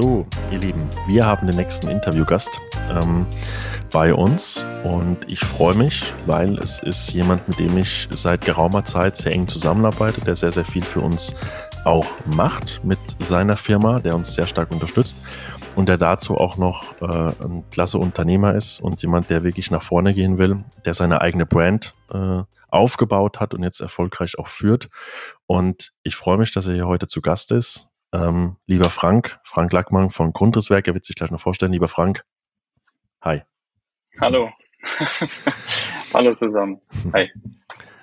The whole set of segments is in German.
So, ihr Lieben, wir haben den nächsten Interviewgast ähm, bei uns und ich freue mich, weil es ist jemand, mit dem ich seit geraumer Zeit sehr eng zusammenarbeite, der sehr, sehr viel für uns auch macht mit seiner Firma, der uns sehr stark unterstützt und der dazu auch noch äh, ein klasse Unternehmer ist und jemand, der wirklich nach vorne gehen will, der seine eigene Brand äh, aufgebaut hat und jetzt erfolgreich auch führt. Und ich freue mich, dass er hier heute zu Gast ist. Ähm, lieber Frank, Frank Lackmann von Grundrisswerk, er wird sich gleich noch vorstellen. Lieber Frank, hi. Hallo. Hallo zusammen. Hi.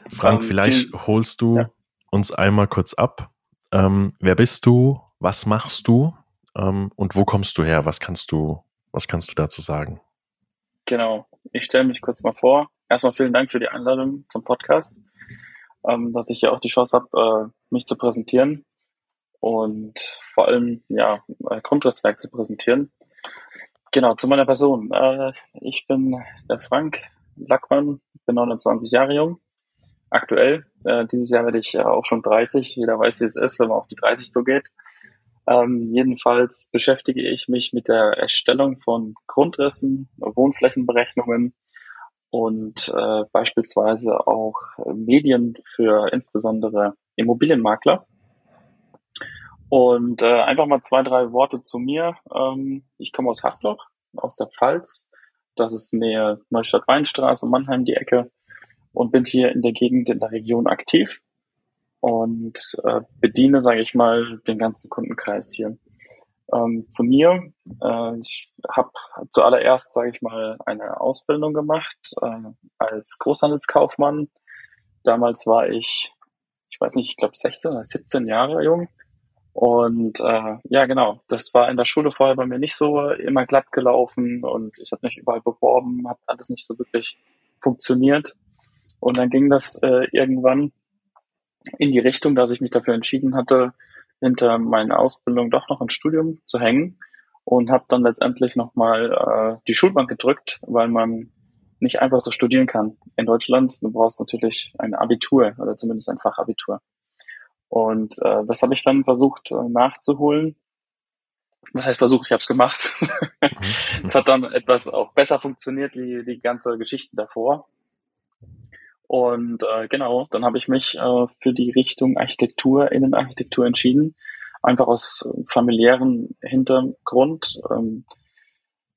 Frank, um, ähm, vielleicht holst du ja. uns einmal kurz ab. Ähm, wer bist du? Was machst du? Ähm, und wo kommst du her? Was kannst du, was kannst du dazu sagen? Genau. Ich stelle mich kurz mal vor. Erstmal vielen Dank für die Einladung zum Podcast, ähm, dass ich hier auch die Chance habe, äh, mich zu präsentieren und vor allem ja Grundrisswerk zu präsentieren. Genau, zu meiner Person. Äh, ich bin der Frank Lackmann, bin 29 Jahre jung, aktuell. Äh, dieses Jahr werde ich ja auch schon 30. Jeder weiß, wie es ist, wenn man auf die 30 zugeht. Ähm, jedenfalls beschäftige ich mich mit der Erstellung von Grundrissen, Wohnflächenberechnungen und äh, beispielsweise auch Medien für insbesondere Immobilienmakler. Und äh, einfach mal zwei, drei Worte zu mir. Ähm, ich komme aus Hasloch, aus der Pfalz. Das ist nähe Neustadt-Weinstraße, Mannheim die Ecke und bin hier in der Gegend in der Region aktiv und äh, bediene, sage ich mal, den ganzen Kundenkreis hier. Ähm, zu mir, äh, ich habe zuallererst, sage ich mal, eine Ausbildung gemacht äh, als Großhandelskaufmann. Damals war ich, ich weiß nicht, ich glaube 16 oder 17 Jahre jung und äh, ja, genau, das war in der Schule vorher bei mir nicht so immer glatt gelaufen und ich habe mich überall beworben, hat alles nicht so wirklich funktioniert. Und dann ging das äh, irgendwann in die Richtung, dass ich mich dafür entschieden hatte, hinter meiner Ausbildung doch noch ein Studium zu hängen und habe dann letztendlich nochmal äh, die Schulbank gedrückt, weil man nicht einfach so studieren kann in Deutschland. Du brauchst natürlich ein Abitur oder zumindest ein Fachabitur. Und äh, das habe ich dann versucht äh, nachzuholen. Was heißt versucht? Ich habe es gemacht. Mhm. Es hat dann etwas auch besser funktioniert wie die ganze Geschichte davor. Und äh, genau, dann habe ich mich äh, für die Richtung Architektur, Innenarchitektur entschieden. Einfach aus familiären Hintergrund. Ähm,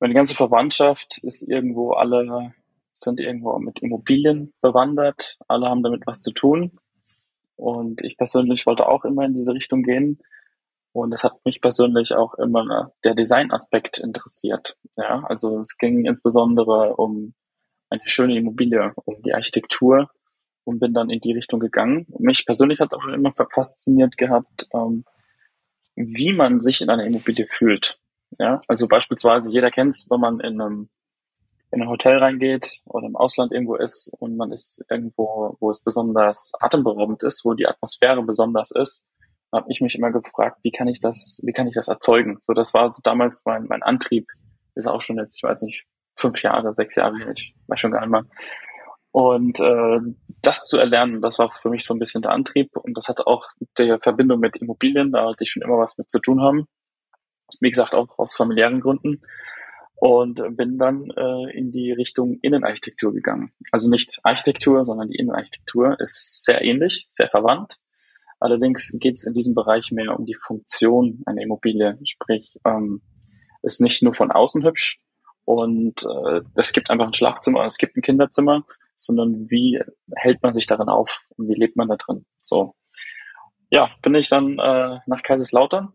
meine ganze Verwandtschaft ist irgendwo alle, sind irgendwo mit Immobilien bewandert. Alle haben damit was zu tun. Und ich persönlich wollte auch immer in diese Richtung gehen. Und es hat mich persönlich auch immer der Designaspekt interessiert. Ja, also es ging insbesondere um eine schöne Immobilie, um die Architektur und bin dann in die Richtung gegangen. Mich persönlich hat auch immer fasziniert gehabt, ähm, wie man sich in einer Immobilie fühlt. Ja, also beispielsweise jeder kennt es, wenn man in einem in ein Hotel reingeht oder im Ausland irgendwo ist und man ist irgendwo, wo es besonders atemberaubend ist, wo die Atmosphäre besonders ist, habe ich mich immer gefragt, wie kann ich das, wie kann ich das erzeugen? So, das war so damals mein, mein Antrieb. Ist auch schon jetzt, ich weiß nicht, fünf Jahre, sechs Jahre ich weiß schon gar nicht mehr. Und äh, das zu erlernen, das war für mich so ein bisschen der Antrieb und das hatte auch der Verbindung mit Immobilien, da hatte ich schon immer was mit zu tun haben. Wie gesagt, auch aus familiären Gründen und bin dann äh, in die Richtung Innenarchitektur gegangen. Also nicht Architektur, sondern die Innenarchitektur ist sehr ähnlich, sehr verwandt. Allerdings geht es in diesem Bereich mehr um die Funktion einer Immobilie, sprich ähm, ist nicht nur von außen hübsch und äh, es gibt einfach ein Schlafzimmer, es gibt ein Kinderzimmer, sondern wie hält man sich darin auf und wie lebt man da drin. So, ja, bin ich dann äh, nach Kaiserslautern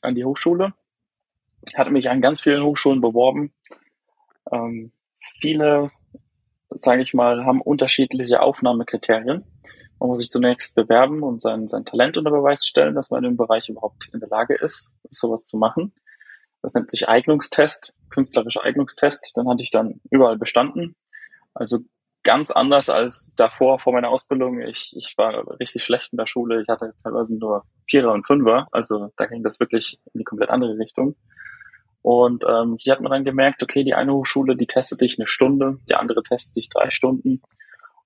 an die Hochschule hatte mich an ganz vielen Hochschulen beworben. Ähm, viele, sage ich mal, haben unterschiedliche Aufnahmekriterien. Man muss sich zunächst bewerben und sein, sein Talent unter Beweis stellen, dass man in dem Bereich überhaupt in der Lage ist, sowas zu machen. Das nennt sich Eignungstest, künstlerischer Eignungstest. Den hatte ich dann überall bestanden. Also ganz anders als davor, vor meiner Ausbildung. Ich, ich war richtig schlecht in der Schule. Ich hatte teilweise nur Vierer und Fünfer. Also da ging das wirklich in die komplett andere Richtung. Und ähm, hier hat man dann gemerkt, okay, die eine Hochschule, die testet dich eine Stunde, die andere testet dich drei Stunden.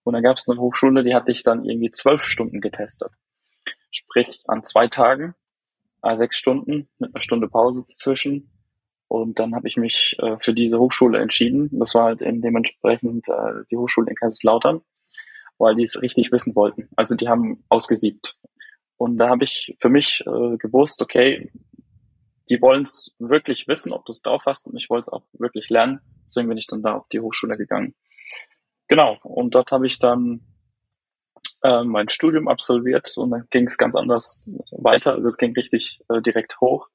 Und dann gab es eine Hochschule, die hat dich dann irgendwie zwölf Stunden getestet. Sprich, an zwei Tagen. sechs Stunden mit einer Stunde Pause dazwischen. Und dann habe ich mich äh, für diese Hochschule entschieden. Das war halt eben dementsprechend äh, die Hochschule in Kaiserslautern, weil die es richtig wissen wollten. Also die haben ausgesiebt. Und da habe ich für mich äh, gewusst, okay, die wollen es wirklich wissen, ob du es drauf hast und ich wollte es auch wirklich lernen. Deswegen bin ich dann da auf die Hochschule gegangen. Genau, und dort habe ich dann äh, mein Studium absolviert und dann ging es ganz anders weiter. Also es ging richtig äh, direkt hoch.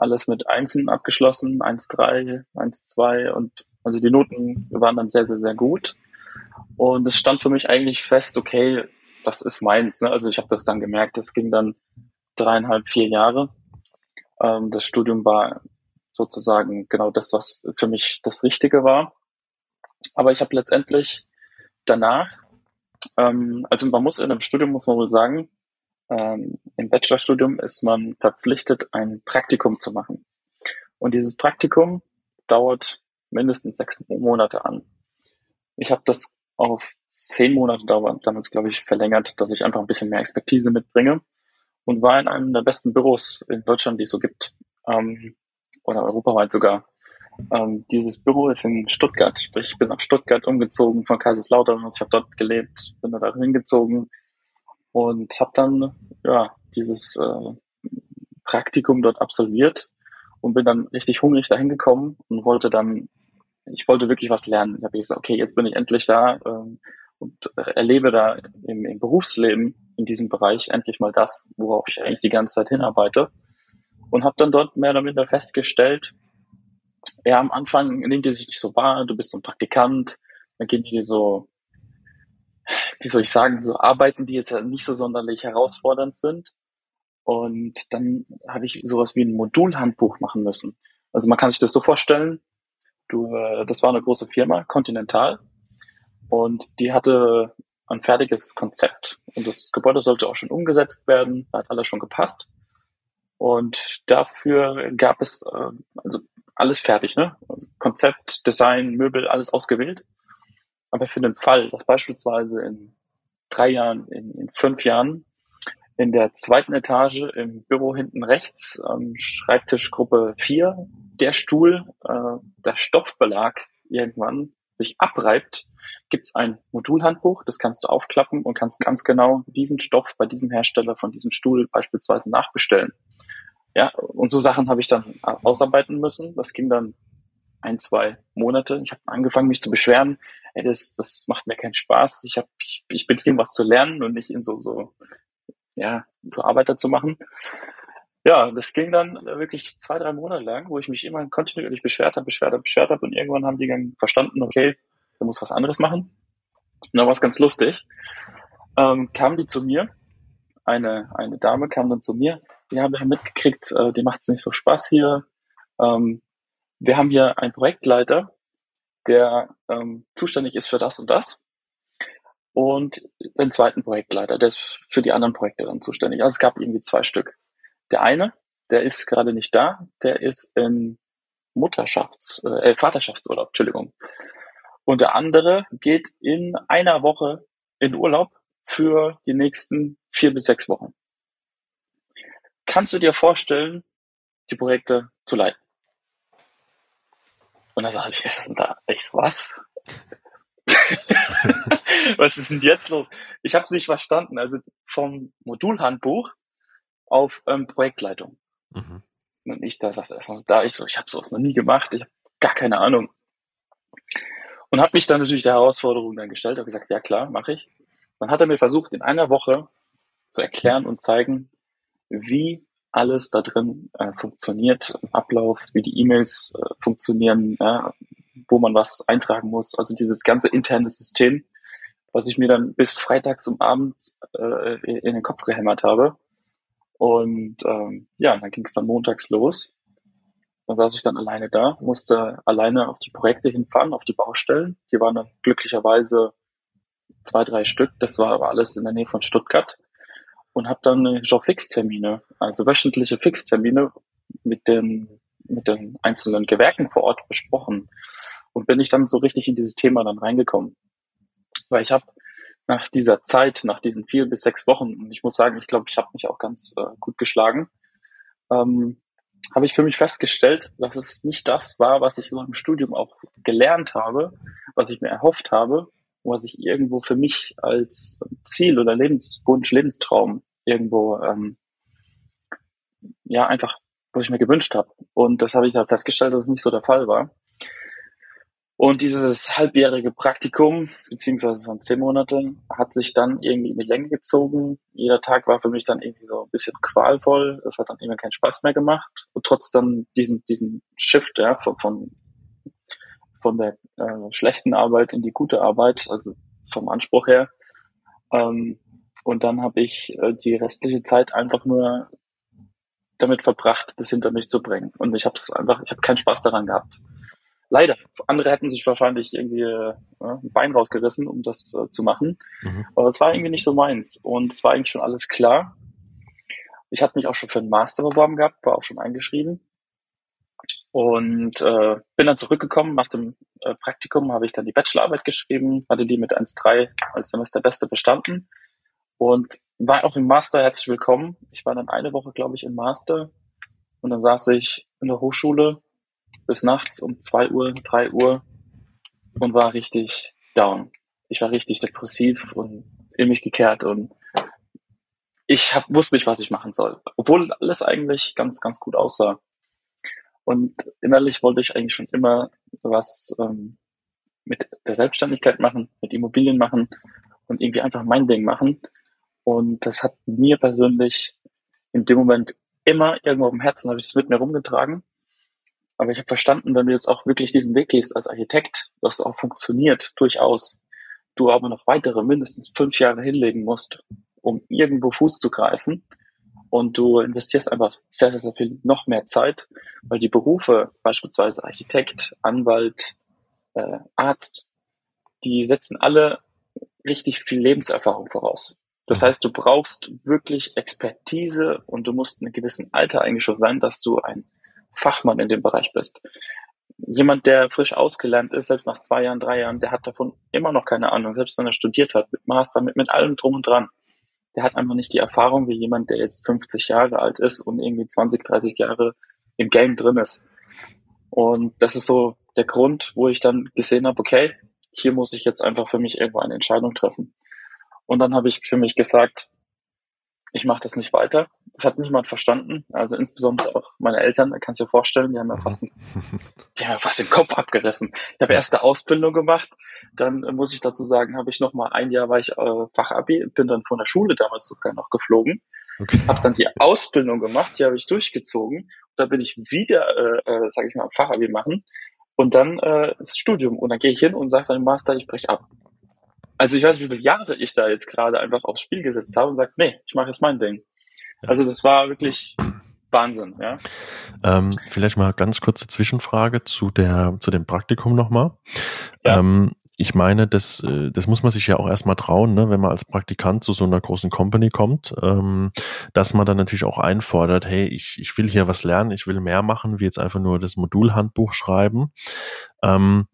Alles mit Einsen abgeschlossen, 1,3, 1,2 und also die Noten waren dann sehr, sehr, sehr gut. Und es stand für mich eigentlich fest, okay, das ist meins. Ne? Also ich habe das dann gemerkt, es ging dann dreieinhalb, vier Jahre. Ähm, das Studium war sozusagen genau das, was für mich das Richtige war. Aber ich habe letztendlich danach ähm, also man muss in einem Studium, muss man wohl sagen, ähm, im Bachelorstudium ist man verpflichtet, ein Praktikum zu machen. Und dieses Praktikum dauert mindestens sechs Monate an. Ich habe das auf zehn Monate damals, glaube ich, verlängert, dass ich einfach ein bisschen mehr Expertise mitbringe und war in einem der besten Büros in Deutschland, die es so gibt, ähm, oder europaweit sogar. Ähm, dieses Büro ist in Stuttgart, sprich ich bin nach Stuttgart umgezogen von Kaiserslautern. Ich habe dort gelebt, bin da hingezogen und habe dann ja dieses äh, Praktikum dort absolviert und bin dann richtig hungrig dahin gekommen und wollte dann, ich wollte wirklich was lernen. Ich habe gesagt, okay, jetzt bin ich endlich da ähm, und erlebe da im, im Berufsleben in diesem Bereich endlich mal das, worauf ich eigentlich die ganze Zeit hinarbeite und habe dann dort mehr oder minder festgestellt, ja, am Anfang nehmen die sich nicht so wahr, du bist so ein Praktikant, dann gehen die dir so, wie soll ich sagen, so Arbeiten, die jetzt nicht so sonderlich herausfordernd sind. Und dann habe ich sowas wie ein Modulhandbuch machen müssen. Also man kann sich das so vorstellen, du, äh, das war eine große Firma, Continental, und die hatte ein fertiges Konzept. Und das Gebäude sollte auch schon umgesetzt werden, da hat alles schon gepasst. Und dafür gab es, äh, also alles fertig, ne? Konzept, Design, Möbel, alles ausgewählt. Aber für den Fall, dass beispielsweise in drei Jahren, in, in fünf Jahren in der zweiten Etage im Büro hinten rechts, ähm, Schreibtischgruppe 4, der Stuhl, äh, der Stoffbelag irgendwann sich abreibt, gibt's ein Modulhandbuch, das kannst du aufklappen und kannst ganz genau diesen Stoff bei diesem Hersteller von diesem Stuhl beispielsweise nachbestellen. Ja, und so Sachen habe ich dann ausarbeiten müssen. Das ging dann ein, zwei Monate. Ich habe angefangen, mich zu beschweren. Ey, das, das macht mir keinen Spaß. Ich, hab, ich, ich bin hier, um was zu lernen und nicht in so, so, ja, so Arbeiter zu machen. Ja, das ging dann wirklich zwei, drei Monate lang, wo ich mich immer kontinuierlich beschwert habe, beschwert habe, beschwert habe und irgendwann haben die dann verstanden, okay, du musst was anderes machen. Und dann war es ganz lustig. Ähm, kamen die zu mir, eine, eine Dame kam dann zu mir, wir haben mitgekriegt, äh, dir macht es nicht so Spaß hier. Ähm, wir haben hier einen Projektleiter, der ähm, zuständig ist für das und das. Und den zweiten Projektleiter, der ist für die anderen Projekte dann zuständig. Also es gab irgendwie zwei Stück. Der eine, der ist gerade nicht da, der ist in Mutterschafts-, äh, Vaterschaftsurlaub, Entschuldigung. Und der andere geht in einer Woche in Urlaub für die nächsten vier bis sechs Wochen kannst du dir vorstellen, die Projekte zu leiten? Und dann saß ich da, ich so, was? was ist denn jetzt los? Ich habe es nicht verstanden. Also vom Modulhandbuch auf ähm, Projektleitung. Mhm. Und ich da saß erst noch da, ich so, ich habe sowas noch nie gemacht, ich habe gar keine Ahnung. Und habe mich dann natürlich der Herausforderung dann gestellt, habe gesagt, ja klar, mache ich. Dann hat er mir versucht, in einer Woche zu erklären und zeigen, wie alles da drin äh, funktioniert, Ablauf, wie die E-Mails äh, funktionieren, ja, wo man was eintragen muss. Also dieses ganze interne System, was ich mir dann bis freitags um Abend äh, in den Kopf gehämmert habe. Und ähm, ja, dann ging es dann montags los. Dann saß ich dann alleine da, musste alleine auf die Projekte hinfahren, auf die Baustellen. Die waren dann glücklicherweise zwei, drei Stück. Das war aber alles in der Nähe von Stuttgart und habe dann so Fixtermine, also wöchentliche Fixtermine mit den, mit den einzelnen Gewerken vor Ort besprochen. Und bin ich dann so richtig in dieses Thema dann reingekommen. Weil ich habe nach dieser Zeit, nach diesen vier bis sechs Wochen, und ich muss sagen, ich glaube, ich habe mich auch ganz äh, gut geschlagen, ähm, habe ich für mich festgestellt, dass es nicht das war, was ich so im Studium auch gelernt habe, was ich mir erhofft habe, was ich irgendwo für mich als Ziel oder Lebenswunsch, Lebenstraum irgendwo ähm, ja einfach, was ich mir gewünscht habe. Und das habe ich da festgestellt, dass es nicht so der Fall war. Und dieses halbjährige Praktikum, beziehungsweise von zehn Monate, hat sich dann irgendwie in die Länge gezogen. Jeder Tag war für mich dann irgendwie so ein bisschen qualvoll. Das hat dann immer keinen Spaß mehr gemacht. Und trotz dann diesen, diesen Shift, ja, von, von, von der äh, schlechten Arbeit in die gute Arbeit, also vom Anspruch her. Ähm, und dann habe ich äh, die restliche Zeit einfach nur damit verbracht, das hinter mich zu bringen. Und ich habe es einfach, ich habe keinen Spaß daran gehabt. Leider. Andere hätten sich wahrscheinlich irgendwie äh, ein Bein rausgerissen, um das äh, zu machen. Mhm. Aber es war irgendwie nicht so meins. Und es war eigentlich schon alles klar. Ich hatte mich auch schon für einen Master beworben gehabt, war auch schon eingeschrieben. Und äh, bin dann zurückgekommen. Nach dem äh, Praktikum habe ich dann die Bachelorarbeit geschrieben, hatte die mit 1.3 als Semester Beste bestanden und war auch im Master herzlich willkommen. Ich war dann eine Woche, glaube ich, im Master und dann saß ich in der Hochschule bis nachts um zwei Uhr, drei Uhr und war richtig down. Ich war richtig depressiv und in mich gekehrt und ich hab, wusste nicht, was ich machen soll, obwohl alles eigentlich ganz, ganz gut aussah. Und innerlich wollte ich eigentlich schon immer was ähm, mit der Selbstständigkeit machen, mit Immobilien machen und irgendwie einfach mein Ding machen. Und das hat mir persönlich in dem Moment immer irgendwo dem Herzen, habe ich das mit mir rumgetragen. Aber ich habe verstanden, wenn du jetzt auch wirklich diesen Weg gehst als Architekt, dass es auch funktioniert, durchaus. Du aber noch weitere mindestens fünf Jahre hinlegen musst, um irgendwo Fuß zu greifen. Und du investierst einfach sehr, sehr, sehr viel noch mehr Zeit, weil die Berufe, beispielsweise Architekt, Anwalt, äh, Arzt, die setzen alle richtig viel Lebenserfahrung voraus. Das heißt, du brauchst wirklich Expertise und du musst in einem gewissen Alter eigentlich schon sein, dass du ein Fachmann in dem Bereich bist. Jemand, der frisch ausgelernt ist, selbst nach zwei Jahren, drei Jahren, der hat davon immer noch keine Ahnung, selbst wenn er studiert hat, mit Master, mit, mit allem drum und dran. Der hat einfach nicht die Erfahrung wie jemand, der jetzt 50 Jahre alt ist und irgendwie 20, 30 Jahre im Game drin ist. Und das ist so der Grund, wo ich dann gesehen habe, okay, hier muss ich jetzt einfach für mich irgendwo eine Entscheidung treffen. Und dann habe ich für mich gesagt, ich mache das nicht weiter. Das hat niemand verstanden. Also insbesondere auch meine Eltern, da kannst du dir vorstellen, die haben ja mhm. fast, ja fast den Kopf abgerissen. Ich habe erste Ausbildung gemacht, dann äh, muss ich dazu sagen, habe ich noch mal ein Jahr war ich äh, Fachabi, bin dann von der Schule damals sogar noch geflogen, okay. habe dann die Ausbildung gemacht, die habe ich durchgezogen. Da bin ich wieder, äh, äh, sage ich mal, Fachabi machen und dann äh, das Studium und dann gehe ich hin und sage dann im Master, ich breche ab. Also ich weiß, wie viele Jahre ich da jetzt gerade einfach aufs Spiel gesetzt habe und sagt, nee, ich mache jetzt mein Ding. Ja. Also das war wirklich Wahnsinn, ja. Ähm, vielleicht mal ganz kurze Zwischenfrage zu der zu dem Praktikum nochmal. Ja. Ähm, ich meine, das, äh, das muss man sich ja auch erstmal trauen, ne, wenn man als Praktikant zu so einer großen Company kommt, ähm, dass man dann natürlich auch einfordert, hey, ich, ich will hier was lernen, ich will mehr machen, wie jetzt einfach nur das Modulhandbuch schreiben. Ähm,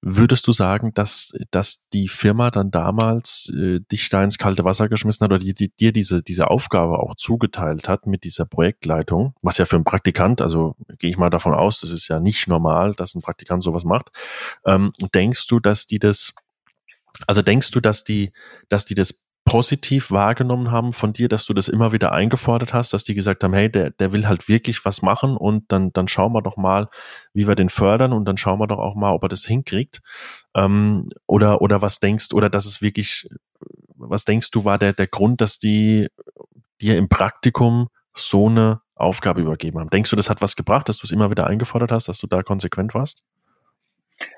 Würdest du sagen, dass, dass die Firma dann damals äh, dich da ins kalte Wasser geschmissen hat oder die, die, dir diese, diese Aufgabe auch zugeteilt hat mit dieser Projektleitung, was ja für einen Praktikant, also gehe ich mal davon aus, das ist ja nicht normal, dass ein Praktikant sowas macht. Ähm, denkst du, dass die das, also denkst du, dass die, dass die das positiv wahrgenommen haben von dir, dass du das immer wieder eingefordert hast, dass die gesagt haben, hey, der, der will halt wirklich was machen und dann, dann schauen wir doch mal, wie wir den fördern und dann schauen wir doch auch mal, ob er das hinkriegt. Ähm, oder, oder was denkst, oder dass es wirklich, was denkst du, war der, der Grund, dass die dir im Praktikum so eine Aufgabe übergeben haben? Denkst du, das hat was gebracht, dass du es immer wieder eingefordert hast, dass du da konsequent warst?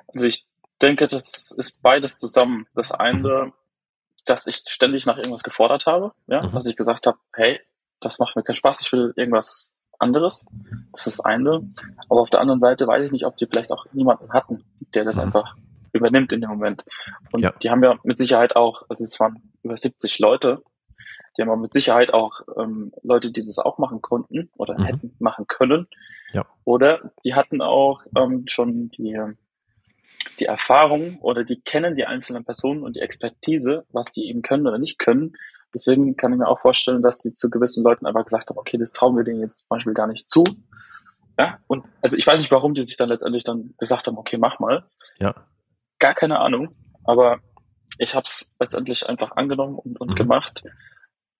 Also ich denke, das ist beides zusammen. Das eine dass ich ständig nach irgendwas gefordert habe, ja, mhm. dass ich gesagt habe, hey, das macht mir keinen Spaß, ich will irgendwas anderes. Das ist das eine. Aber auf der anderen Seite weiß ich nicht, ob die vielleicht auch niemanden hatten, der das mhm. einfach übernimmt in dem Moment. Und ja. die haben ja mit Sicherheit auch, also es waren über 70 Leute, die haben mit Sicherheit auch ähm, Leute, die das auch machen konnten oder mhm. hätten machen können. Ja. Oder die hatten auch ähm, schon die die Erfahrung oder die kennen die einzelnen Personen und die Expertise, was die eben können oder nicht können, Deswegen kann ich mir auch vorstellen, dass die zu gewissen Leuten einfach gesagt haben, okay, das trauen wir denen jetzt zum Beispiel gar nicht zu. Ja, und also ich weiß nicht, warum die sich dann letztendlich dann gesagt haben, okay, mach mal. Ja. Gar keine Ahnung, aber ich habe es letztendlich einfach angenommen und, und mhm. gemacht.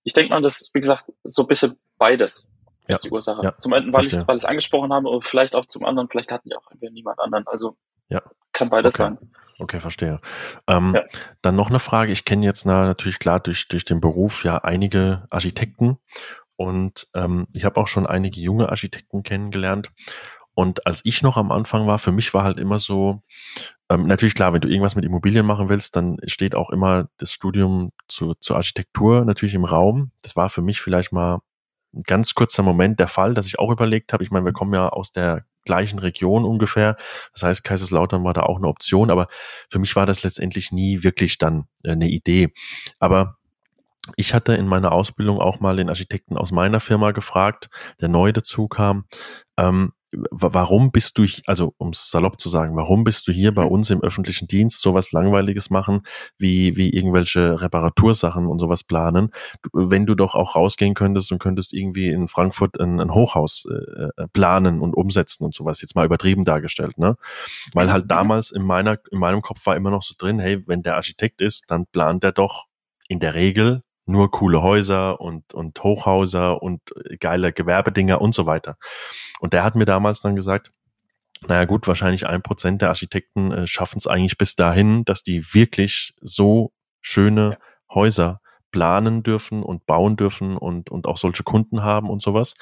Ich denke mal, das ist, wie gesagt, so ein bisschen beides ja. ist die Ursache. Ja. Zum einen, weil ich es angesprochen habe, und vielleicht auch zum anderen, vielleicht hatten die auch niemand anderen. Also ja. kann beides okay. sein. Okay, verstehe. Ähm, ja. Dann noch eine Frage. Ich kenne jetzt na, natürlich klar durch, durch den Beruf ja einige Architekten und ähm, ich habe auch schon einige junge Architekten kennengelernt. Und als ich noch am Anfang war, für mich war halt immer so, ähm, natürlich klar, wenn du irgendwas mit Immobilien machen willst, dann steht auch immer das Studium zu, zur Architektur natürlich im Raum. Das war für mich vielleicht mal ein ganz kurzer Moment der Fall, dass ich auch überlegt habe. Ich meine, wir kommen ja aus der gleichen Region ungefähr. Das heißt, Kaiserslautern war da auch eine Option, aber für mich war das letztendlich nie wirklich dann äh, eine Idee. Aber ich hatte in meiner Ausbildung auch mal den Architekten aus meiner Firma gefragt, der neu dazu kam, ähm, warum bist du, also um es salopp zu sagen, warum bist du hier bei uns im öffentlichen Dienst sowas Langweiliges machen, wie, wie irgendwelche Reparatursachen und sowas planen, wenn du doch auch rausgehen könntest und könntest irgendwie in Frankfurt ein, ein Hochhaus äh, äh planen und umsetzen und sowas, jetzt mal übertrieben dargestellt, ne? Weil halt damals in meiner, in meinem Kopf war immer noch so drin, hey, wenn der Architekt ist, dann plant er doch in der Regel nur coole Häuser und, und Hochhäuser und äh, geile Gewerbedinger und so weiter. Und der hat mir damals dann gesagt, naja gut, wahrscheinlich ein Prozent der Architekten äh, schaffen es eigentlich bis dahin, dass die wirklich so schöne Häuser planen dürfen und bauen dürfen und, und auch solche Kunden haben und sowas.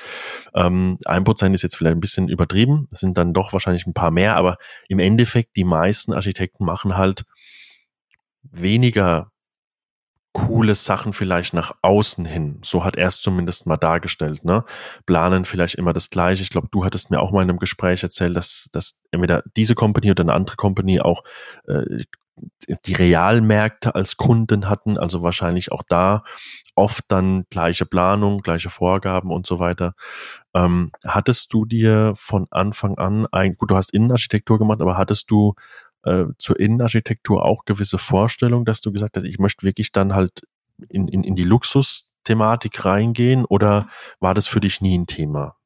Ähm, ein Prozent ist jetzt vielleicht ein bisschen übertrieben, es sind dann doch wahrscheinlich ein paar mehr, aber im Endeffekt, die meisten Architekten machen halt weniger coole Sachen vielleicht nach außen hin. So hat er es zumindest mal dargestellt. Ne? Planen vielleicht immer das Gleiche. Ich glaube, du hattest mir auch mal in einem Gespräch erzählt, dass, dass entweder diese Company oder eine andere Company auch äh, die Realmärkte als Kunden hatten, also wahrscheinlich auch da oft dann gleiche Planung, gleiche Vorgaben und so weiter. Ähm, hattest du dir von Anfang an, ein, gut, du hast Innenarchitektur gemacht, aber hattest du äh, zur Innenarchitektur auch gewisse Vorstellungen, dass du gesagt hast, ich möchte wirklich dann halt in, in, in die Luxus-Thematik reingehen oder war das für dich nie ein Thema?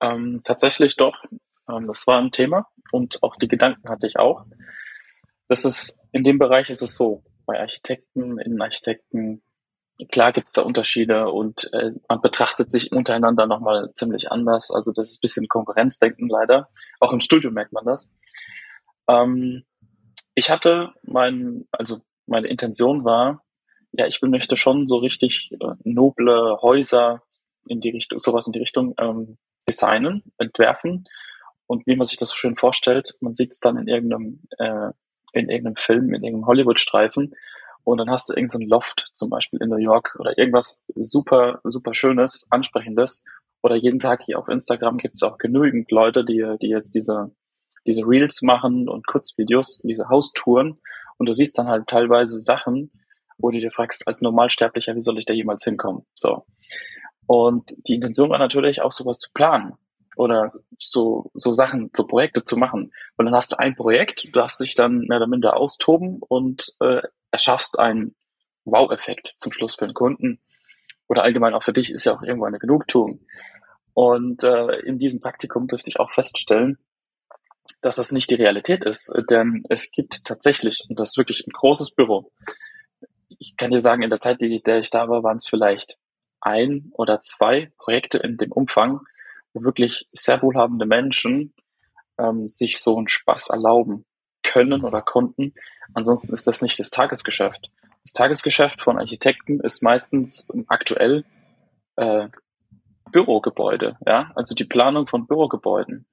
Ähm, tatsächlich doch. Ähm, das war ein Thema und auch die Gedanken hatte ich auch. Das ist, in dem Bereich ist es so, bei Architekten, Innenarchitekten, klar gibt es da Unterschiede und äh, man betrachtet sich untereinander nochmal ziemlich anders. Also das ist ein bisschen Konkurrenzdenken leider. Auch im Studio merkt man das. Ähm, ich hatte mein, also meine Intention war, ja, ich möchte schon so richtig äh, noble Häuser in die Richtung, sowas in die Richtung ähm, designen, entwerfen. Und wie man sich das so schön vorstellt, man sieht es dann in irgendeinem, äh, in irgendeinem Film, in irgendeinem Hollywood-Streifen. Und dann hast du irgendein so Loft, zum Beispiel in New York, oder irgendwas super, super Schönes, Ansprechendes. Oder jeden Tag hier auf Instagram gibt es auch genügend Leute, die, die jetzt diese diese Reels machen und Kurzvideos, diese Haustouren und du siehst dann halt teilweise Sachen, wo du dir fragst, als Normalsterblicher, wie soll ich da jemals hinkommen? So. Und die Intention war natürlich auch sowas zu planen oder so, so Sachen, so Projekte zu machen. Und dann hast du ein Projekt, du darfst dich dann mehr oder minder austoben und äh, erschaffst einen Wow-Effekt zum Schluss für den Kunden. Oder allgemein auch für dich ist ja auch irgendwo eine Genugtuung. Und äh, in diesem Praktikum durfte ich auch feststellen, dass das nicht die Realität ist, denn es gibt tatsächlich, und das ist wirklich ein großes Büro, ich kann dir sagen, in der Zeit, in der ich da war, waren es vielleicht ein oder zwei Projekte in dem Umfang, wo wirklich sehr wohlhabende Menschen ähm, sich so einen Spaß erlauben können oder konnten. Ansonsten ist das nicht das Tagesgeschäft. Das Tagesgeschäft von Architekten ist meistens aktuell äh, Bürogebäude, ja, also die Planung von Bürogebäuden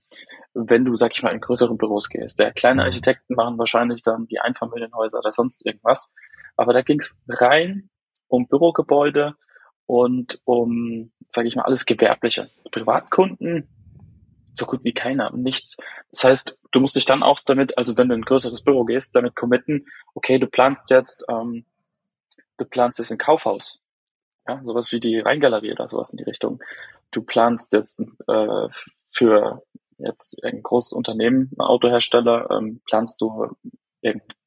wenn du, sag ich mal, in größere Büros gehst. Der kleine mhm. Architekten machen wahrscheinlich dann die Einfamilienhäuser oder sonst irgendwas. Aber da ging es rein um Bürogebäude und um, sage ich mal, alles Gewerbliche. Privatkunden so gut wie keiner, nichts. Das heißt, du musst dich dann auch damit, also wenn du in ein größeres Büro gehst, damit committen, okay, du planst jetzt, ähm, du planst jetzt ein Kaufhaus. Ja, sowas wie die Rheingalerie oder sowas in die Richtung. Du planst jetzt äh, für jetzt ein großes Unternehmen, ein Autohersteller, ähm, planst du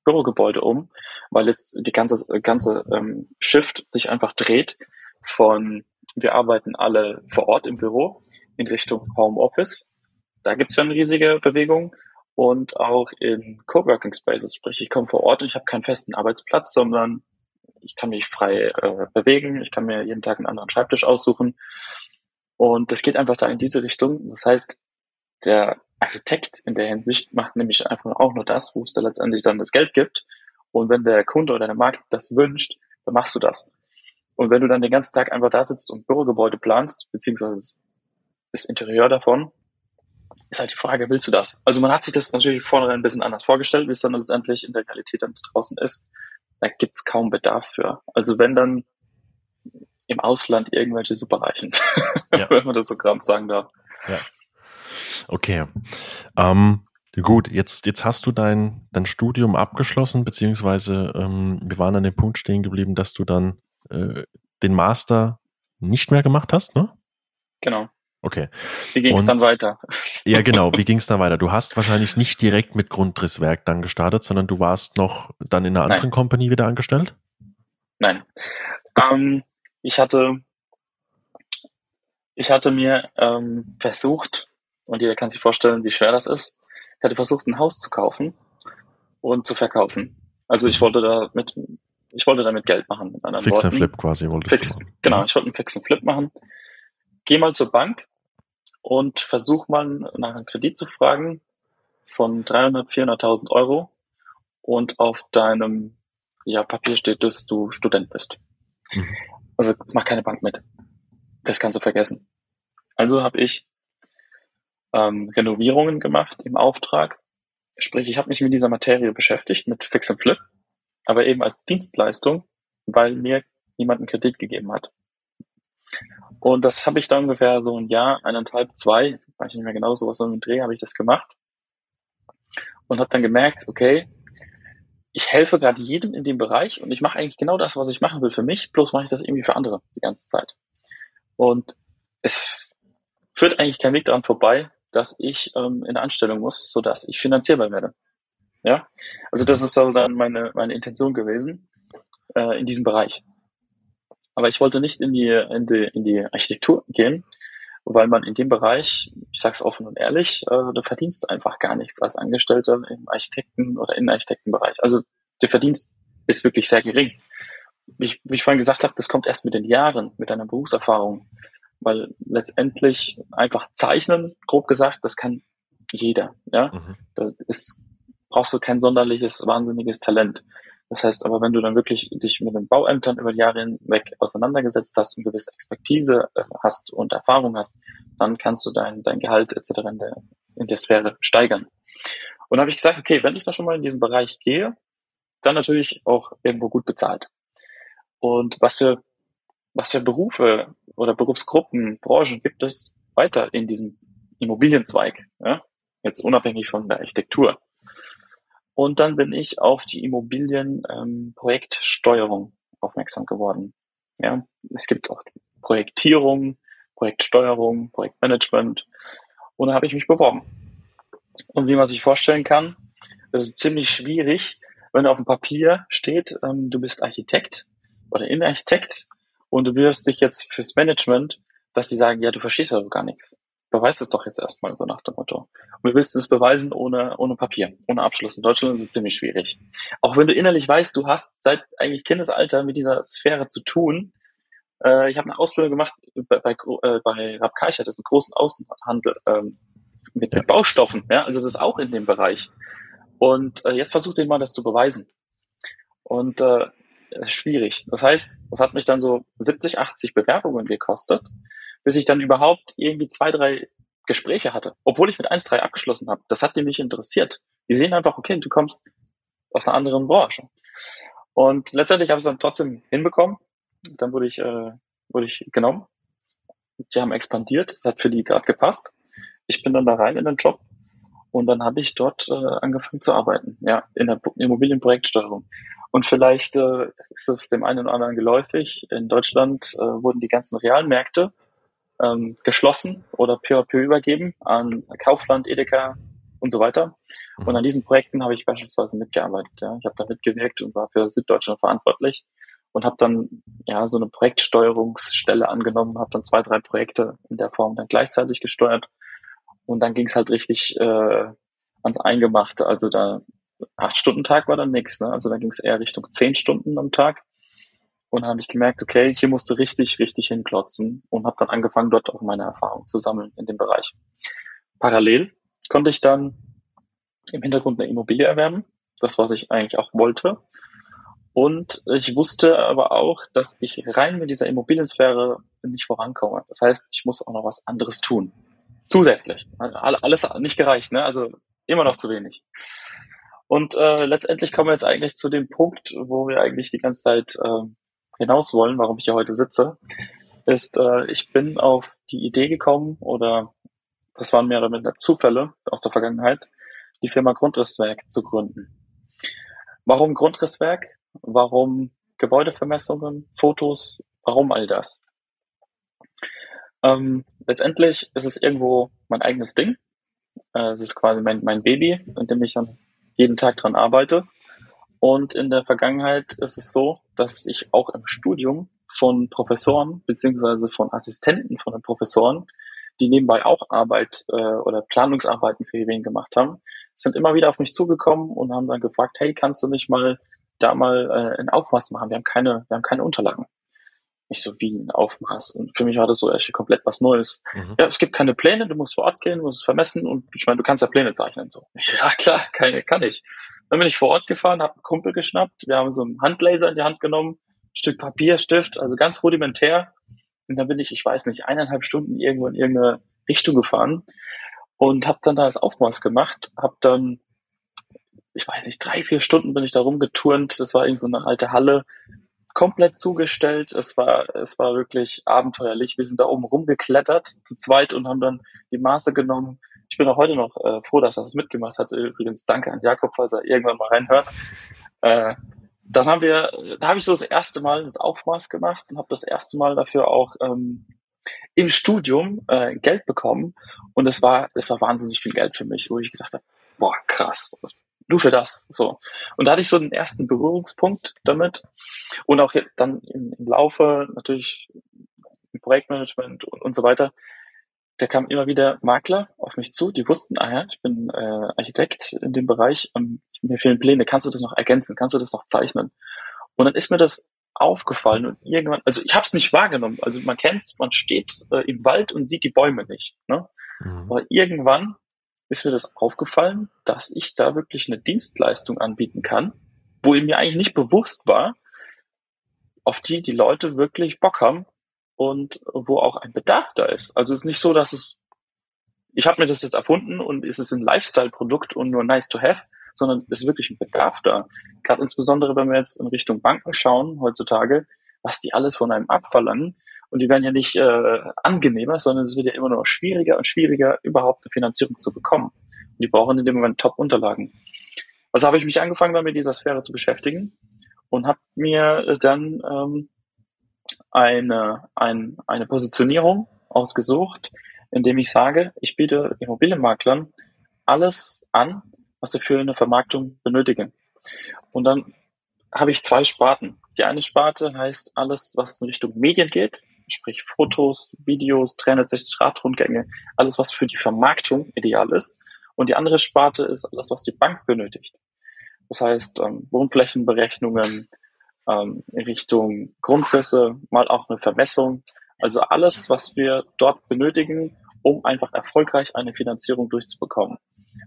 Bürogebäude um, weil jetzt die ganze, ganze ähm, Shift sich einfach dreht von wir arbeiten alle vor Ort im Büro in Richtung Homeoffice. Da gibt's ja eine riesige Bewegung und auch in Coworking Spaces, sprich ich komme vor Ort und ich habe keinen festen Arbeitsplatz, sondern ich kann mich frei äh, bewegen, ich kann mir jeden Tag einen anderen Schreibtisch aussuchen und das geht einfach da in diese Richtung. Das heißt, der Architekt in der Hinsicht macht nämlich einfach auch nur das, wo es da letztendlich dann das Geld gibt. Und wenn der Kunde oder der Markt das wünscht, dann machst du das. Und wenn du dann den ganzen Tag einfach da sitzt und Bürogebäude planst, beziehungsweise das Interieur davon, ist halt die Frage, willst du das? Also man hat sich das natürlich vornherein ein bisschen anders vorgestellt, wie es dann letztendlich in der Realität dann draußen ist. Da gibt's kaum Bedarf für. Also wenn dann im Ausland irgendwelche Superreichen, ja. wenn man das so gerade sagen darf. Ja. Okay. Ähm, gut, jetzt, jetzt hast du dein, dein Studium abgeschlossen, beziehungsweise ähm, wir waren an dem Punkt stehen geblieben, dass du dann äh, den Master nicht mehr gemacht hast, ne? Genau. Okay. Wie ging es dann weiter? Ja, genau. Wie ging es dann weiter? Du hast wahrscheinlich nicht direkt mit Grundrisswerk dann gestartet, sondern du warst noch dann in einer anderen Nein. Company wieder angestellt? Nein. Ähm, ich hatte, ich hatte mir ähm, versucht, und jeder kann sich vorstellen, wie schwer das ist, ich hatte versucht, ein Haus zu kaufen und zu verkaufen. Also ich wollte da mit ich wollte damit Geld machen. Mit anderen Fix and Flip quasi wolltest Fix, du. Genau, ich wollte einen Fix and Flip machen. Geh mal zur Bank und versuch mal nach einem Kredit zu fragen von 300, 400.000 Euro und auf deinem ja, Papier steht, dass du Student bist. Mhm. Also mach keine Bank mit. Das kannst du vergessen. Also habe ich ähm, Renovierungen gemacht im Auftrag. Sprich, ich habe mich mit dieser Materie beschäftigt, mit Fix and Flip aber eben als Dienstleistung, weil mir jemand einen Kredit gegeben hat. Und das habe ich dann ungefähr so ein Jahr, eineinhalb, zwei, weiß ich nicht mehr genau, sowas so im Dreh habe ich das gemacht und habe dann gemerkt, okay, ich helfe gerade jedem in dem Bereich und ich mache eigentlich genau das, was ich machen will für mich, bloß mache ich das irgendwie für andere die ganze Zeit. Und es führt eigentlich kein Weg daran vorbei, dass ich ähm, in Anstellung muss, sodass ich finanzierbar werde. Ja, also das ist also dann meine, meine Intention gewesen äh, in diesem Bereich. Aber ich wollte nicht in die, in die, in die Architektur gehen, weil man in dem Bereich, ich sage es offen und ehrlich, äh, du verdienst einfach gar nichts als Angestellter im Architekten- oder Innenarchitektenbereich. Also der Verdienst ist wirklich sehr gering. Wie ich, wie ich vorhin gesagt habe, das kommt erst mit den Jahren, mit deiner Berufserfahrung. Weil letztendlich einfach zeichnen, grob gesagt, das kann jeder. Ja, mhm. das ist brauchst du kein sonderliches, wahnsinniges Talent. Das heißt aber, wenn du dann wirklich dich mit den Bauämtern über die Jahre hinweg auseinandergesetzt hast und gewisse Expertise äh, hast und Erfahrung hast, dann kannst du dein, dein Gehalt etc. in der, in der Sphäre steigern. Und habe ich gesagt, okay, wenn ich da schon mal in diesen Bereich gehe, dann natürlich auch irgendwo gut bezahlt. Und was für, was für Berufe oder Berufsgruppen, Branchen gibt es weiter in diesem Immobilienzweig? Ja? Jetzt unabhängig von der Architektur. Und dann bin ich auf die Immobilienprojektsteuerung ähm, aufmerksam geworden. Ja, es gibt auch Projektierung, Projektsteuerung, Projektmanagement. Und da habe ich mich beworben. Und wie man sich vorstellen kann, das ist ziemlich schwierig, wenn auf dem Papier steht, ähm, du bist Architekt oder Innenarchitekt und du wirst dich jetzt fürs Management, dass sie sagen, ja, du verstehst ja gar nichts beweis es doch jetzt erstmal so nach dem Motto. Du willst es beweisen ohne, ohne Papier, ohne Abschluss. In Deutschland ist es ziemlich schwierig. Auch wenn du innerlich weißt, du hast seit eigentlich Kindesalter mit dieser Sphäre zu tun. Äh, ich habe eine Ausbildung gemacht bei, bei, äh, bei Rapkaicher, das ist ein großen Außenhandel ähm, mit, mit Baustoffen. Ja? Also es ist auch in dem Bereich. Und äh, jetzt versucht ihr mal das zu beweisen. Und äh, ist schwierig. Das heißt, das hat mich dann so 70, 80 Bewerbungen gekostet bis ich dann überhaupt irgendwie zwei, drei Gespräche hatte, obwohl ich mit 1-3 abgeschlossen habe. Das hat die nicht interessiert. Die sehen einfach, okay, du kommst aus einer anderen Branche. Und letztendlich habe ich es dann trotzdem hinbekommen. Dann wurde ich, äh, wurde ich genommen. Die haben expandiert, das hat für die gerade gepasst. Ich bin dann da rein in den Job und dann habe ich dort äh, angefangen zu arbeiten, ja, in der Immobilienprojektsteuerung. Und vielleicht äh, ist es dem einen oder anderen geläufig. In Deutschland äh, wurden die ganzen Realmärkte ähm, geschlossen oder peu à peu übergeben an Kaufland, Edeka und so weiter. Und mhm. an diesen Projekten habe ich beispielsweise mitgearbeitet. Ja. Ich habe da mitgewirkt und war für Süddeutschland verantwortlich und habe dann ja so eine Projektsteuerungsstelle angenommen, habe dann zwei, drei Projekte in der Form dann gleichzeitig gesteuert und dann ging es halt richtig äh, ans Eingemachte. Also da acht Stunden Tag war dann nichts, ne? Also da ging es eher Richtung zehn Stunden am Tag. Und dann habe ich gemerkt, okay, hier musste richtig, richtig hinklotzen und habe dann angefangen, dort auch meine Erfahrung zu sammeln in dem Bereich. Parallel konnte ich dann im Hintergrund eine Immobilie erwerben, das, was ich eigentlich auch wollte. Und ich wusste aber auch, dass ich rein mit dieser Immobiliensphäre nicht vorankomme. Das heißt, ich muss auch noch was anderes tun. Zusätzlich. Alles nicht gereicht, ne? Also immer noch zu wenig. Und äh, letztendlich kommen wir jetzt eigentlich zu dem Punkt, wo wir eigentlich die ganze Zeit äh, hinaus wollen, warum ich hier heute sitze, ist, äh, ich bin auf die Idee gekommen oder das waren mehr oder minder Zufälle aus der Vergangenheit, die Firma Grundrisswerk zu gründen. Warum Grundrisswerk? Warum Gebäudevermessungen, Fotos? Warum all das? Ähm, letztendlich ist es irgendwo mein eigenes Ding. Äh, es ist quasi mein, mein Baby, an dem ich dann jeden Tag dran arbeite. Und in der Vergangenheit ist es so, dass ich auch im Studium von Professoren beziehungsweise von Assistenten von den Professoren, die nebenbei auch Arbeit äh, oder Planungsarbeiten für EWN gemacht haben, sind immer wieder auf mich zugekommen und haben dann gefragt, hey, kannst du nicht mal da mal äh, ein Aufmaß machen? Wir haben keine, wir haben keine Unterlagen. Ich so, wie ein Aufmaß? Und für mich war das so echt komplett was Neues. Mhm. Ja, es gibt keine Pläne, du musst vor Ort gehen, du musst es vermessen und ich meine, du kannst ja Pläne zeichnen. So, ja klar, keine, kann ich. Dann bin ich vor Ort gefahren, habe einen Kumpel geschnappt, wir haben so einen Handlaser in die Hand genommen, Stück Papier, Stift, also ganz rudimentär. Und dann bin ich, ich weiß nicht, eineinhalb Stunden irgendwo in irgendeine Richtung gefahren und habe dann da das Aufmaß gemacht, habe dann, ich weiß nicht, drei, vier Stunden bin ich da rumgeturnt. Das war irgendwie so eine alte Halle, komplett zugestellt. Es war, es war wirklich abenteuerlich. Wir sind da oben rumgeklettert zu zweit und haben dann die Maße genommen, ich bin auch heute noch äh, froh, dass er das mitgemacht hat. Übrigens danke an Jakob, falls er irgendwann mal reinhört. Äh, dann haben wir, da habe ich so das erste Mal das Aufmaß gemacht und habe das erste Mal dafür auch ähm, im Studium äh, Geld bekommen und es war, es war wahnsinnig viel Geld für mich, wo ich gedacht habe, boah krass, nur für das, so. Und da hatte ich so den ersten Berührungspunkt damit und auch dann im, Laufe natürlich Projektmanagement und, und so weiter da kamen immer wieder Makler auf mich zu, die wussten, ah ja, ich bin äh, Architekt in dem Bereich und mir fehlen Pläne, kannst du das noch ergänzen, kannst du das noch zeichnen? Und dann ist mir das aufgefallen und irgendwann, also ich habe es nicht wahrgenommen, also man kennt's, man steht äh, im Wald und sieht die Bäume nicht, ne? Mhm. Aber irgendwann ist mir das aufgefallen, dass ich da wirklich eine Dienstleistung anbieten kann, wo mir eigentlich nicht bewusst war, auf die die Leute wirklich Bock haben und wo auch ein Bedarf da ist. Also es ist nicht so, dass es, ich habe mir das jetzt erfunden und es ist ein Lifestyle-Produkt und nur nice to have, sondern es ist wirklich ein Bedarf da. Gerade insbesondere, wenn wir jetzt in Richtung Banken schauen heutzutage, was die alles von einem abverlangen. Und die werden ja nicht äh, angenehmer, sondern es wird ja immer noch schwieriger und schwieriger, überhaupt eine Finanzierung zu bekommen. Und die brauchen in dem Moment Top-Unterlagen. Also habe ich mich angefangen, damit mit dieser Sphäre zu beschäftigen und habe mir dann ähm, eine, ein, eine Positionierung ausgesucht, indem ich sage, ich biete Immobilienmaklern alles an, was sie für eine Vermarktung benötigen. Und dann habe ich zwei Sparten. Die eine Sparte heißt alles, was in Richtung Medien geht, sprich Fotos, Videos, 360-Grad-Rundgänge, alles, was für die Vermarktung ideal ist. Und die andere Sparte ist alles, was die Bank benötigt. Das heißt, ähm, Wohnflächenberechnungen, ähm, in Richtung Grundrisse, mal auch eine Vermessung. Also alles, was wir dort benötigen, um einfach erfolgreich eine Finanzierung durchzubekommen.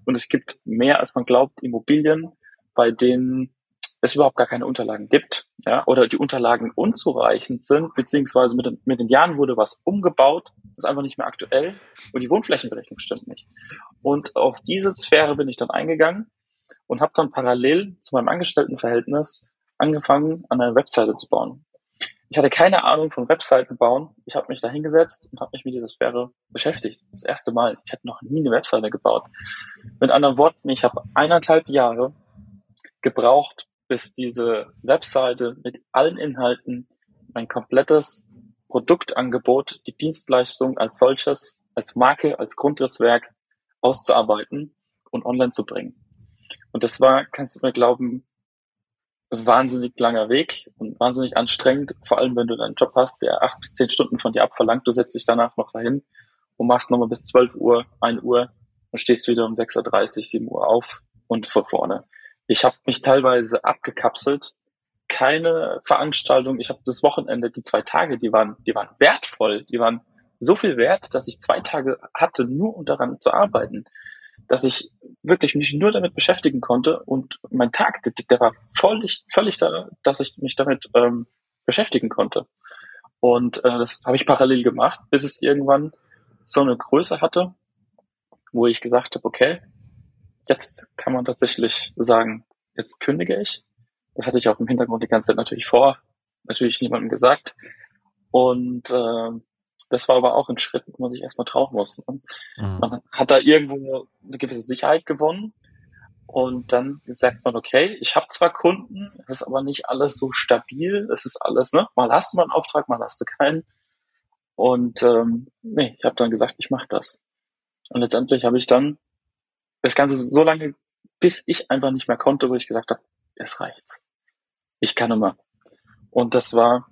Und es gibt mehr, als man glaubt, Immobilien, bei denen es überhaupt gar keine Unterlagen gibt, ja, oder die Unterlagen unzureichend sind, beziehungsweise mit den, mit den Jahren wurde was umgebaut, ist einfach nicht mehr aktuell und die Wohnflächenberechnung stimmt nicht. Und auf diese Sphäre bin ich dann eingegangen und habe dann parallel zu meinem Angestelltenverhältnis angefangen, an einer Webseite zu bauen. Ich hatte keine Ahnung von Webseiten bauen. Ich habe mich da hingesetzt und habe mich mit dieser Sphäre beschäftigt. Das erste Mal. Ich hatte noch nie eine Webseite gebaut. Mit anderen Worten, ich habe eineinhalb Jahre gebraucht, bis diese Webseite mit allen Inhalten, mein komplettes Produktangebot, die Dienstleistung als solches, als Marke, als Grundrisswerk auszuarbeiten und online zu bringen. Und das war, kannst du mir glauben, wahnsinnig langer Weg und wahnsinnig anstrengend, vor allem wenn du deinen Job hast, der acht bis zehn Stunden von dir abverlangt. Du setzt dich danach noch dahin und machst nochmal bis 12 Uhr, 1 Uhr und stehst wieder um 6.30 Uhr, 7 Uhr auf und von vorne. Ich habe mich teilweise abgekapselt, keine Veranstaltung. Ich habe das Wochenende, die zwei Tage, die waren, die waren wertvoll, die waren so viel wert, dass ich zwei Tage hatte, nur um daran zu arbeiten, dass ich wirklich mich nur damit beschäftigen konnte und mein Tag, der, der war völlig, völlig da, dass ich mich damit ähm, beschäftigen konnte. Und äh, das habe ich parallel gemacht, bis es irgendwann so eine Größe hatte, wo ich gesagt habe, okay, jetzt kann man tatsächlich sagen, jetzt kündige ich. Das hatte ich auch im Hintergrund die ganze Zeit natürlich vor, natürlich niemandem gesagt. Und äh, das war aber auch ein Schritt, wo man sich erstmal trauen muss. Ne? Mhm. Man hat da irgendwo eine gewisse Sicherheit gewonnen. Und dann sagt man, okay, ich habe zwar Kunden, es ist aber nicht alles so stabil, es ist alles, ne? Mal hast du mal einen Auftrag, mal hast du keinen. Und ähm, nee, ich habe dann gesagt, ich mache das. Und letztendlich habe ich dann das Ganze so lange, bis ich einfach nicht mehr konnte, wo ich gesagt habe, es reicht's. Ich kann immer. Und das war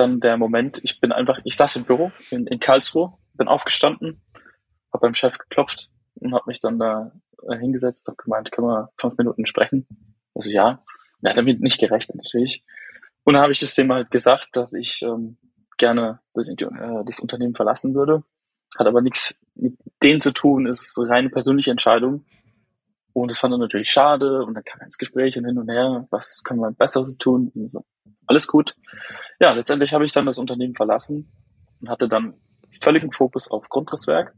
dann der Moment, ich bin einfach, ich saß im Büro in, in Karlsruhe, bin aufgestanden, habe beim Chef geklopft und habe mich dann da äh, hingesetzt, habe gemeint, können wir fünf Minuten sprechen? Also ja. Er hat damit nicht gerechnet natürlich. Und dann habe ich das dem halt gesagt, dass ich ähm, gerne das, äh, das Unternehmen verlassen würde. Hat aber nichts mit denen zu tun, ist reine persönliche Entscheidung. Und das fand er natürlich schade und dann kam er ins Gespräch und hin und her, was können wir Besseres tun? alles gut. Ja, letztendlich habe ich dann das Unternehmen verlassen und hatte dann völligen Fokus auf Grundrisswerk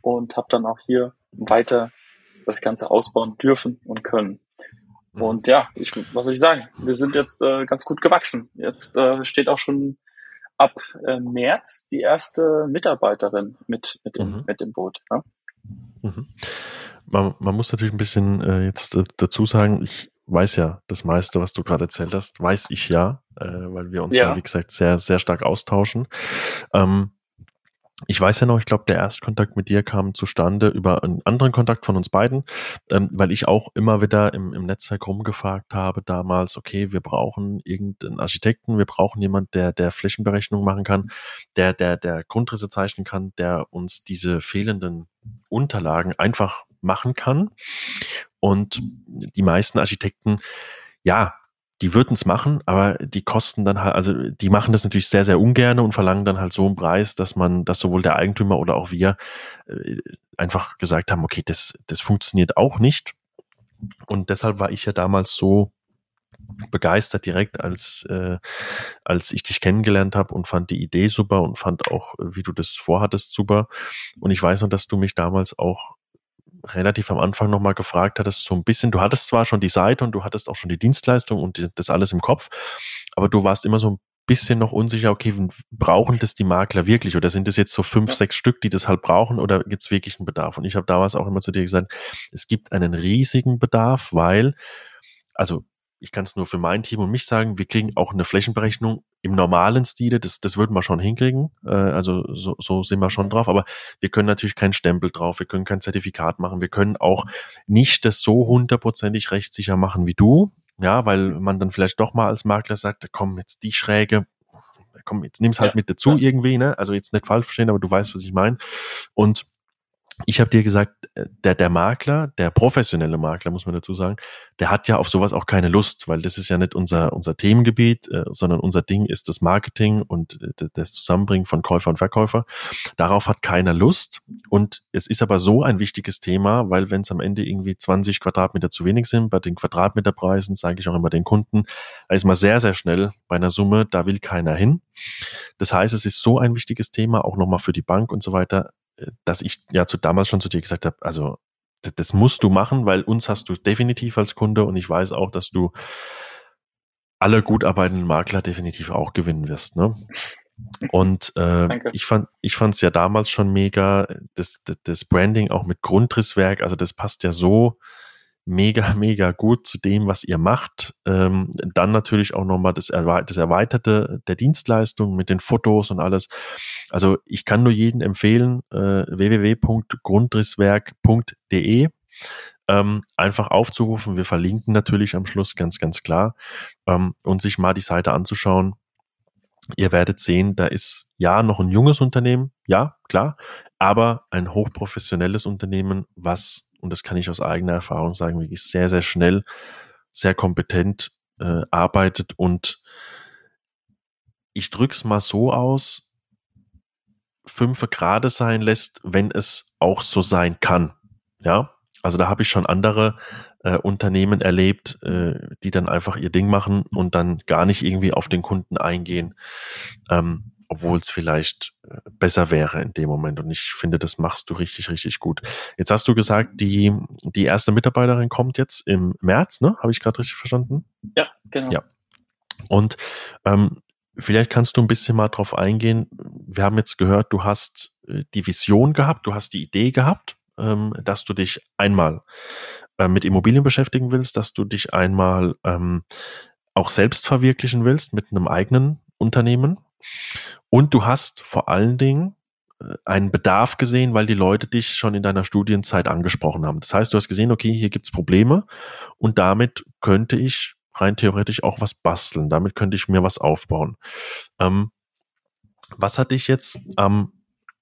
und habe dann auch hier weiter das Ganze ausbauen dürfen und können. Mhm. Und ja, ich, was soll ich sagen? Wir sind jetzt äh, ganz gut gewachsen. Jetzt äh, steht auch schon ab äh, März die erste Mitarbeiterin mit, mit, dem, mhm. mit dem Boot. Ja? Mhm. Man, man, muss natürlich ein bisschen äh, jetzt äh, dazu sagen, ich weiß ja das meiste, was du gerade erzählt hast, weiß ich ja, äh, weil wir uns ja. ja. wie gesagt, sehr, sehr stark austauschen. Ähm, ich weiß ja noch, ich glaube, der Erstkontakt mit dir kam zustande über einen anderen Kontakt von uns beiden, ähm, weil ich auch immer wieder im, im Netzwerk rumgefragt habe damals, okay, wir brauchen irgendeinen Architekten, wir brauchen jemand, der, der Flächenberechnung machen kann, der, der, der Grundrisse zeichnen kann, der uns diese fehlenden Unterlagen einfach machen kann. Und die meisten Architekten, ja, die würden es machen, aber die kosten dann halt, also die machen das natürlich sehr, sehr ungern und verlangen dann halt so einen Preis, dass man, dass sowohl der Eigentümer oder auch wir äh, einfach gesagt haben, okay, das, das funktioniert auch nicht. Und deshalb war ich ja damals so begeistert direkt, als, äh, als ich dich kennengelernt habe und fand die Idee super und fand auch, wie du das vorhattest, super. Und ich weiß noch, dass du mich damals auch relativ am Anfang nochmal gefragt hattest, so ein bisschen, du hattest zwar schon die Seite und du hattest auch schon die Dienstleistung und das alles im Kopf, aber du warst immer so ein bisschen noch unsicher, okay, brauchen das die Makler wirklich oder sind das jetzt so fünf, sechs Stück, die das halt brauchen oder gibt es wirklich einen Bedarf? Und ich habe damals auch immer zu dir gesagt, es gibt einen riesigen Bedarf, weil, also ich kann es nur für mein Team und mich sagen, wir kriegen auch eine Flächenberechnung im normalen Stile, das, das würden wir schon hinkriegen, äh, also so, so sind wir schon drauf, aber wir können natürlich keinen Stempel drauf, wir können kein Zertifikat machen, wir können auch nicht das so hundertprozentig rechtssicher machen wie du, ja, weil man dann vielleicht doch mal als Makler sagt, komm, jetzt die Schräge, komm, jetzt nimm's halt ja, mit dazu ja. irgendwie, ne? Also jetzt nicht falsch verstehen, aber du weißt, was ich meine. Und ich habe dir gesagt, äh, der, der Makler, der professionelle Makler, muss man dazu sagen, der hat ja auf sowas auch keine Lust, weil das ist ja nicht unser, unser Themengebiet, äh, sondern unser Ding ist das Marketing und äh, das Zusammenbringen von Käufer und Verkäufer. Darauf hat keiner Lust. Und es ist aber so ein wichtiges Thema, weil wenn es am Ende irgendwie 20 Quadratmeter zu wenig sind, bei den Quadratmeterpreisen, sage ich auch immer den Kunden, da ist man sehr, sehr schnell bei einer Summe, da will keiner hin. Das heißt, es ist so ein wichtiges Thema, auch nochmal für die Bank und so weiter, dass ich ja zu damals schon zu dir gesagt habe, also das, das musst du machen, weil uns hast du definitiv als Kunde und ich weiß auch, dass du alle gut arbeitenden Makler definitiv auch gewinnen wirst. Ne? Und äh, ich fand ich fand es ja damals schon mega, das, das, das Branding auch mit Grundrisswerk, also das passt ja so mega, mega gut zu dem, was ihr macht. Ähm, dann natürlich auch nochmal das, das Erweiterte der Dienstleistung mit den Fotos und alles. Also ich kann nur jedem empfehlen, äh, www.grundrisswerk.de. ähm, einfach aufzurufen. Wir verlinken natürlich am Schluss ganz, ganz klar ähm, und sich mal die Seite anzuschauen. Ihr werdet sehen, da ist ja noch ein junges Unternehmen, ja, klar, aber ein hochprofessionelles Unternehmen, was, und das kann ich aus eigener Erfahrung sagen, wirklich sehr, sehr schnell, sehr kompetent äh, arbeitet. Und ich drück's mal so aus, fünf Grade sein lässt, wenn es auch so sein kann. Ja, also da habe ich schon andere äh, Unternehmen erlebt, äh, die dann einfach ihr Ding machen und dann gar nicht irgendwie auf den Kunden eingehen, ähm, obwohl es vielleicht äh, besser wäre in dem Moment. Und ich finde, das machst du richtig, richtig gut. Jetzt hast du gesagt, die, die erste Mitarbeiterin kommt jetzt im März, ne? Habe ich gerade richtig verstanden? Ja, genau. Ja. Und ähm, vielleicht kannst du ein bisschen mal drauf eingehen. Wir haben jetzt gehört, du hast äh, die Vision gehabt, du hast die Idee gehabt ähm, dass du dich einmal äh, mit Immobilien beschäftigen willst, dass du dich einmal ähm, auch selbst verwirklichen willst mit einem eigenen Unternehmen. Und du hast vor allen Dingen äh, einen Bedarf gesehen, weil die Leute dich schon in deiner Studienzeit angesprochen haben. Das heißt, du hast gesehen, okay, hier gibt's Probleme und damit könnte ich rein theoretisch auch was basteln. Damit könnte ich mir was aufbauen. Ähm, was hat dich jetzt am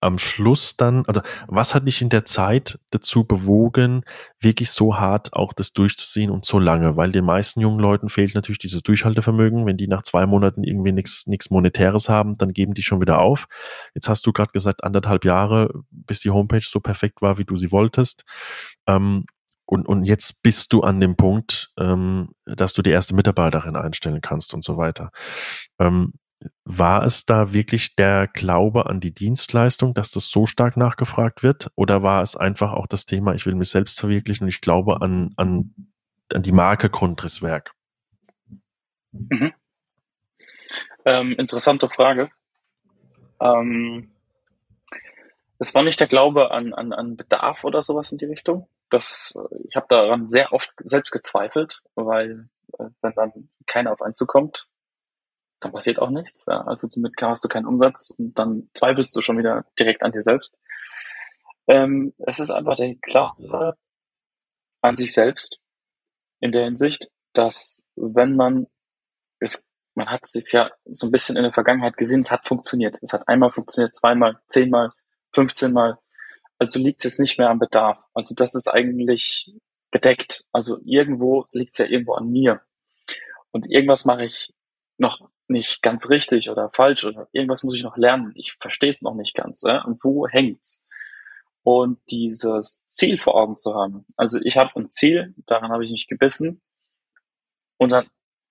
am Schluss dann, oder was hat dich in der Zeit dazu bewogen, wirklich so hart auch das durchzuziehen und so lange? Weil den meisten jungen Leuten fehlt natürlich dieses Durchhaltevermögen. Wenn die nach zwei Monaten irgendwie nichts nichts Monetäres haben, dann geben die schon wieder auf. Jetzt hast du gerade gesagt, anderthalb Jahre, bis die Homepage so perfekt war, wie du sie wolltest. Ähm, und, und jetzt bist du an dem Punkt, ähm, dass du die erste Mitarbeiterin einstellen kannst und so weiter. Ähm, war es da wirklich der Glaube an die Dienstleistung, dass das so stark nachgefragt wird? Oder war es einfach auch das Thema, ich will mich selbst verwirklichen und ich glaube an, an, an die Marke Grundrisswerk? Mhm. Ähm, interessante Frage. Ähm, es war nicht der Glaube an, an, an Bedarf oder sowas in die Richtung. Das, ich habe daran sehr oft selbst gezweifelt, weil äh, wenn dann keiner auf einen zukommt, dann passiert auch nichts. Ja. Also somit hast du keinen Umsatz und dann zweifelst du schon wieder direkt an dir selbst. Ähm, es ist einfach der Glaube an sich selbst in der Hinsicht, dass wenn man es, man hat sich ja so ein bisschen in der Vergangenheit gesehen, es hat funktioniert. Es hat einmal funktioniert, zweimal, zehnmal, 15 Mal. Also liegt es nicht mehr am Bedarf. Also das ist eigentlich gedeckt. Also irgendwo liegt es ja irgendwo an mir. Und irgendwas mache ich noch nicht ganz richtig oder falsch oder irgendwas muss ich noch lernen. Ich verstehe es noch nicht ganz. Äh? Und wo hängt's? Und dieses Ziel vor Augen zu haben. Also ich habe ein Ziel, daran habe ich mich gebissen. Und dann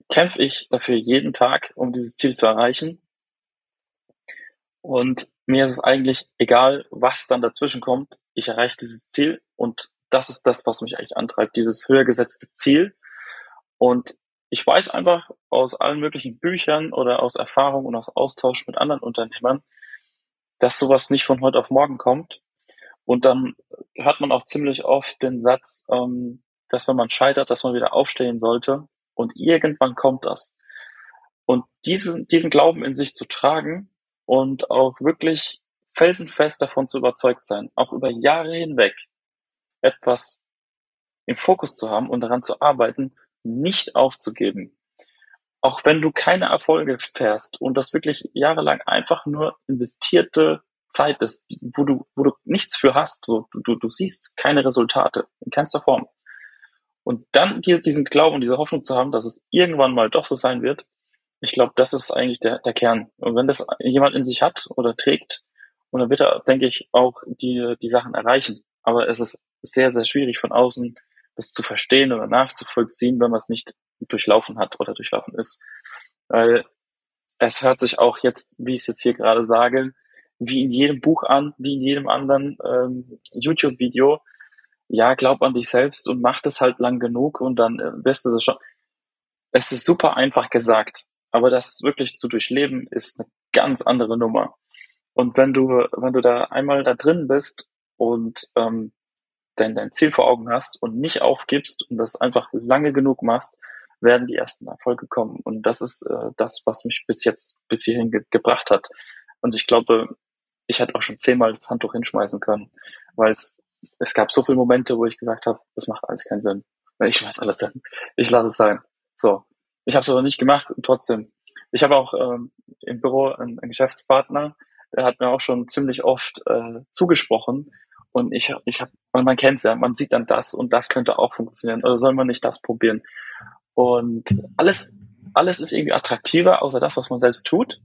kämpfe ich dafür jeden Tag, um dieses Ziel zu erreichen. Und mir ist es eigentlich egal, was dann dazwischen kommt. Ich erreiche dieses Ziel und das ist das, was mich eigentlich antreibt, dieses höher gesetzte Ziel. Und ich weiß einfach aus allen möglichen Büchern oder aus Erfahrung und aus Austausch mit anderen Unternehmern, dass sowas nicht von heute auf morgen kommt. Und dann hört man auch ziemlich oft den Satz, ähm, dass wenn man scheitert, dass man wieder aufstehen sollte. Und irgendwann kommt das. Und diesen, diesen Glauben in sich zu tragen und auch wirklich felsenfest davon zu überzeugt sein, auch über Jahre hinweg etwas im Fokus zu haben und daran zu arbeiten, nicht aufzugeben. Auch wenn du keine Erfolge fährst und das wirklich jahrelang einfach nur investierte Zeit ist, wo du, wo du nichts für hast, so, du, du, du siehst keine Resultate in keinster Form. Und dann diesen Glauben diese Hoffnung zu haben, dass es irgendwann mal doch so sein wird, ich glaube, das ist eigentlich der, der Kern. Und wenn das jemand in sich hat oder trägt, und dann wird er, denke ich, auch die, die Sachen erreichen. Aber es ist sehr, sehr schwierig von außen das zu verstehen oder nachzuvollziehen, wenn man es nicht durchlaufen hat oder durchlaufen ist. Weil es hört sich auch jetzt, wie ich es jetzt hier gerade sage, wie in jedem Buch an, wie in jedem anderen ähm, YouTube-Video. Ja, glaub an dich selbst und mach das halt lang genug und dann äh, wirst du es schon. Es ist super einfach gesagt, aber das wirklich zu durchleben ist eine ganz andere Nummer. Und wenn du, wenn du da einmal da drin bist und ähm, dein, dein Ziel vor Augen hast und nicht aufgibst und das einfach lange genug machst, werden die ersten Erfolge kommen. Und das ist äh, das, was mich bis jetzt, bis hierhin ge gebracht hat. Und ich glaube, ich hätte auch schon zehnmal das Handtuch hinschmeißen können, weil es es gab so viele Momente, wo ich gesagt habe, das macht alles keinen Sinn. Ich weiß alles sein. Ich lasse es sein. So. Ich habe es aber nicht gemacht und trotzdem. Ich habe auch ähm, im Büro einen, einen Geschäftspartner, der hat mir auch schon ziemlich oft äh, zugesprochen. Und ich, ich habe, man kennt es ja, man sieht dann das und das könnte auch funktionieren. Oder soll man nicht das probieren? Und alles, alles ist irgendwie attraktiver, außer das, was man selbst tut.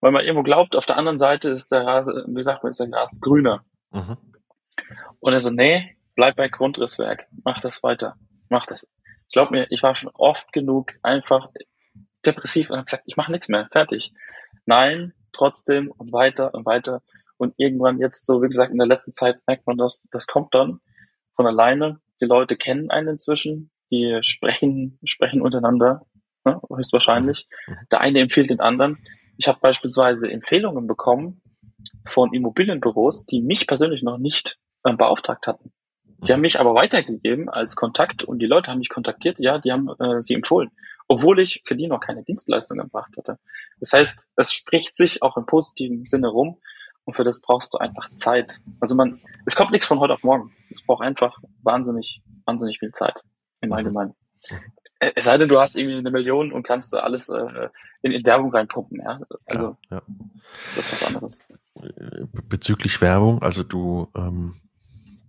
Weil man irgendwo glaubt, auf der anderen Seite ist der Rasen, wie sagt man, ist der Rasen grüner. Mhm. Und er so, nee, bleib bei Grundrisswerk, mach das weiter, mach das. Ich glaube mir, ich war schon oft genug einfach depressiv und habe gesagt, ich mache nichts mehr, fertig. Nein, trotzdem und weiter und weiter. Und irgendwann jetzt so, wie gesagt, in der letzten Zeit merkt man das, das kommt dann von alleine. Die Leute kennen einen inzwischen, die sprechen, sprechen untereinander, ne, höchstwahrscheinlich. Mhm. Der eine empfiehlt den anderen. Ich habe beispielsweise Empfehlungen bekommen von Immobilienbüros, die mich persönlich noch nicht äh, beauftragt hatten. Die haben mich aber weitergegeben als Kontakt und die Leute haben mich kontaktiert, ja, die haben äh, sie empfohlen, obwohl ich für die noch keine Dienstleistung gebracht hatte. Das heißt, es spricht sich auch im positiven Sinne rum und für das brauchst du einfach Zeit. Also man, es kommt nichts von heute auf morgen. Es braucht einfach wahnsinnig, wahnsinnig viel Zeit im mhm. Allgemeinen. Äh, es sei denn, du hast irgendwie eine Million und kannst alles äh, in, in Werbung reinpumpen, ja. Also ja, ja. das ist was anderes. Bezüglich Werbung, also du ähm,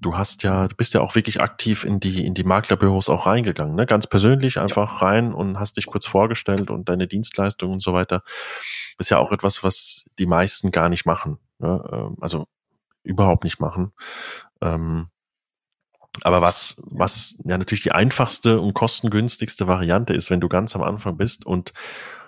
du hast ja, du bist ja auch wirklich aktiv in die, in die Maklerbüros auch reingegangen, ne? Ganz persönlich einfach ja. rein und hast dich kurz vorgestellt und deine Dienstleistungen und so weiter. ist ja auch etwas, was die meisten gar nicht machen. Ne? Ähm, also überhaupt nicht machen. Ähm, aber was, was ja natürlich die einfachste und kostengünstigste Variante ist, wenn du ganz am Anfang bist und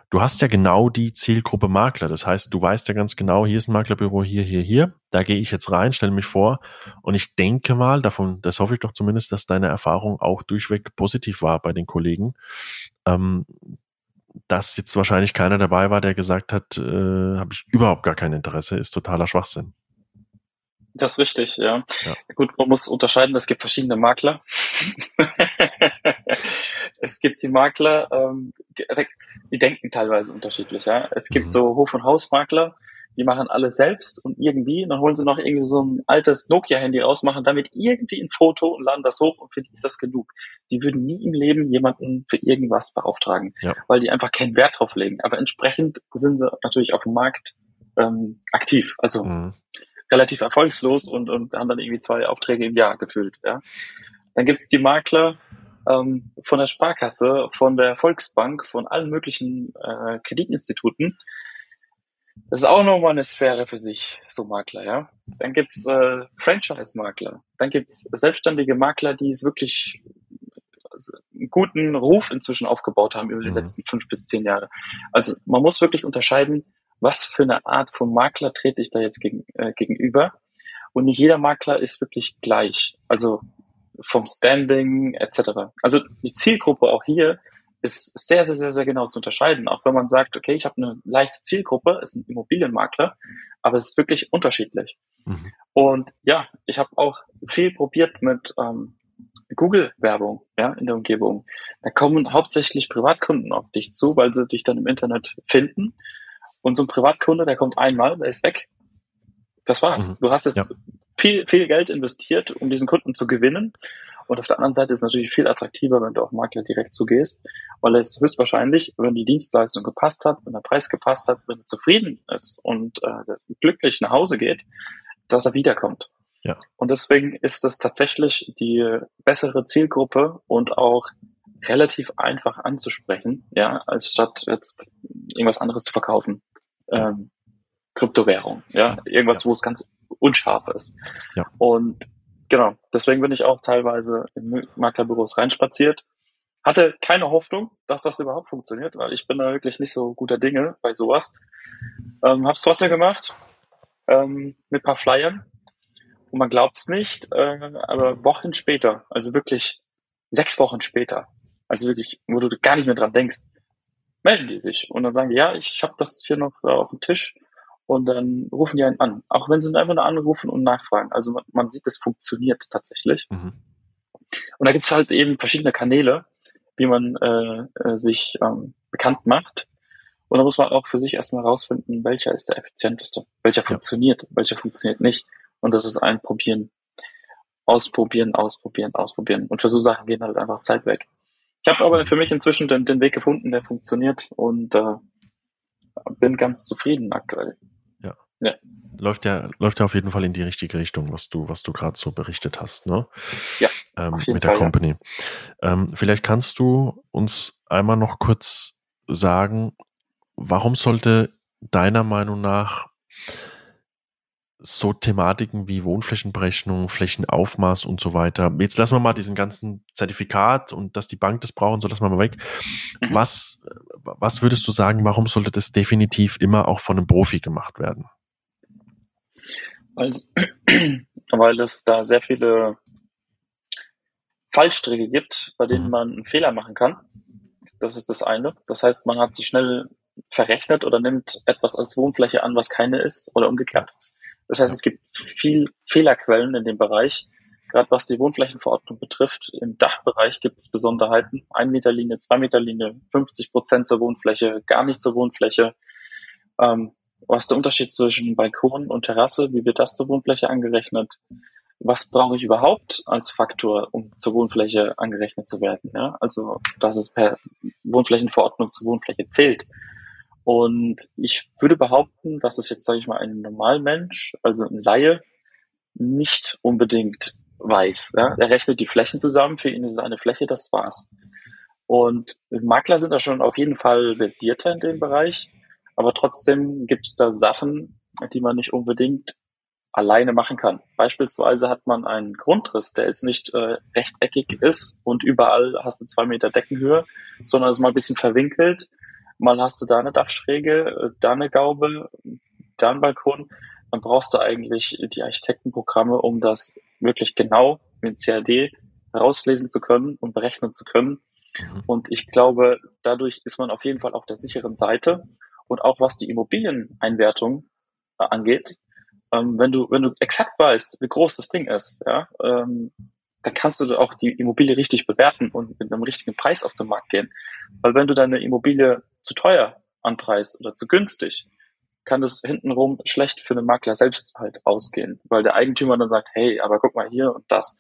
du hast ja genau die Zielgruppe Makler. Das heißt, du weißt ja ganz genau, hier ist ein Maklerbüro, hier, hier, hier. Da gehe ich jetzt rein, stelle mich vor. Und ich denke mal, davon, das hoffe ich doch zumindest, dass deine Erfahrung auch durchweg positiv war bei den Kollegen. Ähm, dass jetzt wahrscheinlich keiner dabei war, der gesagt hat, äh, habe ich überhaupt gar kein Interesse, ist totaler Schwachsinn. Das ist richtig, ja. ja. Gut, man muss unterscheiden, es gibt verschiedene Makler. es gibt die Makler, ähm, die, die, denken teilweise unterschiedlich, ja. Es gibt mhm. so Hof- und Hausmakler, die machen alles selbst und irgendwie, dann holen sie noch irgendwie so ein altes Nokia-Handy raus, machen damit irgendwie ein Foto und laden das hoch und für die ist das genug. Die würden nie im Leben jemanden für irgendwas beauftragen, ja. weil die einfach keinen Wert drauf legen. Aber entsprechend sind sie natürlich auf dem Markt ähm, aktiv. Also mhm relativ erfolgslos und, und haben dann irgendwie zwei Aufträge im Jahr gefüllt. Ja. Dann gibt's die Makler ähm, von der Sparkasse, von der Volksbank, von allen möglichen äh, Kreditinstituten. Das ist auch nochmal eine Sphäre für sich, so Makler, ja. Dann gibt's äh, Franchise-Makler. Dann gibt's selbstständige Makler, die es wirklich einen guten Ruf inzwischen aufgebaut haben über die mhm. letzten fünf bis zehn Jahre. Also man muss wirklich unterscheiden, was für eine Art von Makler trete ich da jetzt gegen, äh, gegenüber. Und nicht jeder Makler ist wirklich gleich. Also vom Standing etc. Also die Zielgruppe auch hier ist sehr, sehr, sehr, sehr genau zu unterscheiden. Auch wenn man sagt, okay, ich habe eine leichte Zielgruppe, ist ein Immobilienmakler, aber es ist wirklich unterschiedlich. Mhm. Und ja, ich habe auch viel probiert mit ähm, Google-Werbung ja, in der Umgebung. Da kommen hauptsächlich Privatkunden auf dich zu, weil sie dich dann im Internet finden und so ein Privatkunde, der kommt einmal, der ist weg. Das war's. Mhm. Du hast jetzt ja. viel, viel Geld investiert, um diesen Kunden zu gewinnen. Und auf der anderen Seite ist es natürlich viel attraktiver, wenn du auf Makler direkt zugehst, weil es höchstwahrscheinlich, wenn die Dienstleistung gepasst hat, wenn der Preis gepasst hat, wenn er zufrieden ist und äh, glücklich nach Hause geht, dass er wiederkommt. Ja. Und deswegen ist das tatsächlich die bessere Zielgruppe und auch relativ einfach anzusprechen, ja, als statt jetzt irgendwas anderes zu verkaufen ähm, Kryptowährung, ja, irgendwas, ja. wo es ganz unscharf ist. Ja. Und genau, deswegen bin ich auch teilweise in Maklerbüros reinspaziert. Hatte keine Hoffnung, dass das überhaupt funktioniert, weil ich bin da wirklich nicht so guter Dinge bei sowas. Ähm, hab's trotzdem gemacht, ähm, mit paar Flyern. Und man glaubt's nicht, äh, aber Wochen später, also wirklich sechs Wochen später, also wirklich, wo du gar nicht mehr dran denkst, melden die sich und dann sagen die, ja, ich habe das hier noch auf dem Tisch und dann rufen die einen an. Auch wenn sie einfach nur anrufen und nachfragen. Also man, man sieht, es funktioniert tatsächlich. Mhm. Und da gibt's halt eben verschiedene Kanäle, wie man äh, äh, sich ähm, bekannt macht. Und da muss man auch für sich erstmal rausfinden, welcher ist der effizienteste, welcher ja. funktioniert, welcher funktioniert nicht. Und das ist ein Probieren. ausprobieren, ausprobieren, ausprobieren. Und für so Sachen gehen halt einfach Zeit weg. Ich habe aber für mich inzwischen den, den Weg gefunden, der funktioniert und äh, bin ganz zufrieden aktuell. Ja. Läuft ja, läuft ja auf jeden Fall in die richtige Richtung, was du, was du gerade so berichtet hast, ne? Ja. Ähm, mit der Fall, Company. Ja. Ähm, vielleicht kannst du uns einmal noch kurz sagen, warum sollte deiner Meinung nach so Thematiken wie Wohnflächenberechnung, Flächenaufmaß und so weiter. Jetzt lassen wir mal diesen ganzen Zertifikat und dass die Bank das braucht und so lassen wir mal weg. Mhm. Was, was würdest du sagen, warum sollte das definitiv immer auch von einem Profi gemacht werden? Weil es, weil es da sehr viele Fallstricke gibt, bei denen mhm. man einen Fehler machen kann. Das ist das eine. Das heißt, man hat sich schnell verrechnet oder nimmt etwas als Wohnfläche an, was keine ist oder umgekehrt. Das heißt, es gibt viel Fehlerquellen in dem Bereich. Gerade was die Wohnflächenverordnung betrifft, im Dachbereich gibt es Besonderheiten. Ein Meter Linie, zwei Meter Linie, 50 Prozent zur Wohnfläche, gar nicht zur Wohnfläche. Ähm, was ist der Unterschied zwischen Balkon und Terrasse? Wie wird das zur Wohnfläche angerechnet? Was brauche ich überhaupt als Faktor, um zur Wohnfläche angerechnet zu werden? Ja? Also, dass es per Wohnflächenverordnung zur Wohnfläche zählt. Und ich würde behaupten, dass es jetzt, sage ich mal, ein Normalmensch, also ein Laie, nicht unbedingt weiß. Ja? Er rechnet die Flächen zusammen, für ihn ist es eine Fläche, das war's. Und Makler sind da schon auf jeden Fall versierter in dem Bereich, aber trotzdem gibt es da Sachen, die man nicht unbedingt alleine machen kann. Beispielsweise hat man einen Grundriss, der ist nicht äh, rechteckig ist und überall hast du zwei Meter Deckenhöhe, sondern ist mal ein bisschen verwinkelt mal hast du da eine Dachschräge, äh, da eine Gaube, da einen Balkon, dann brauchst du eigentlich die Architektenprogramme, um das wirklich genau mit CAD rauslesen zu können und berechnen zu können. Mhm. Und ich glaube, dadurch ist man auf jeden Fall auf der sicheren Seite. Und auch was die Immobilieneinwertung äh, angeht, ähm, wenn du, wenn du exakt weißt, wie groß das Ding ist, ja, ähm, dann kannst du auch die Immobilie richtig bewerten und mit einem richtigen Preis auf den Markt gehen. Weil wenn du deine Immobilie zu teuer anpreist oder zu günstig, kann das hintenrum schlecht für den Makler selbst halt ausgehen, weil der Eigentümer dann sagt, hey, aber guck mal hier und das.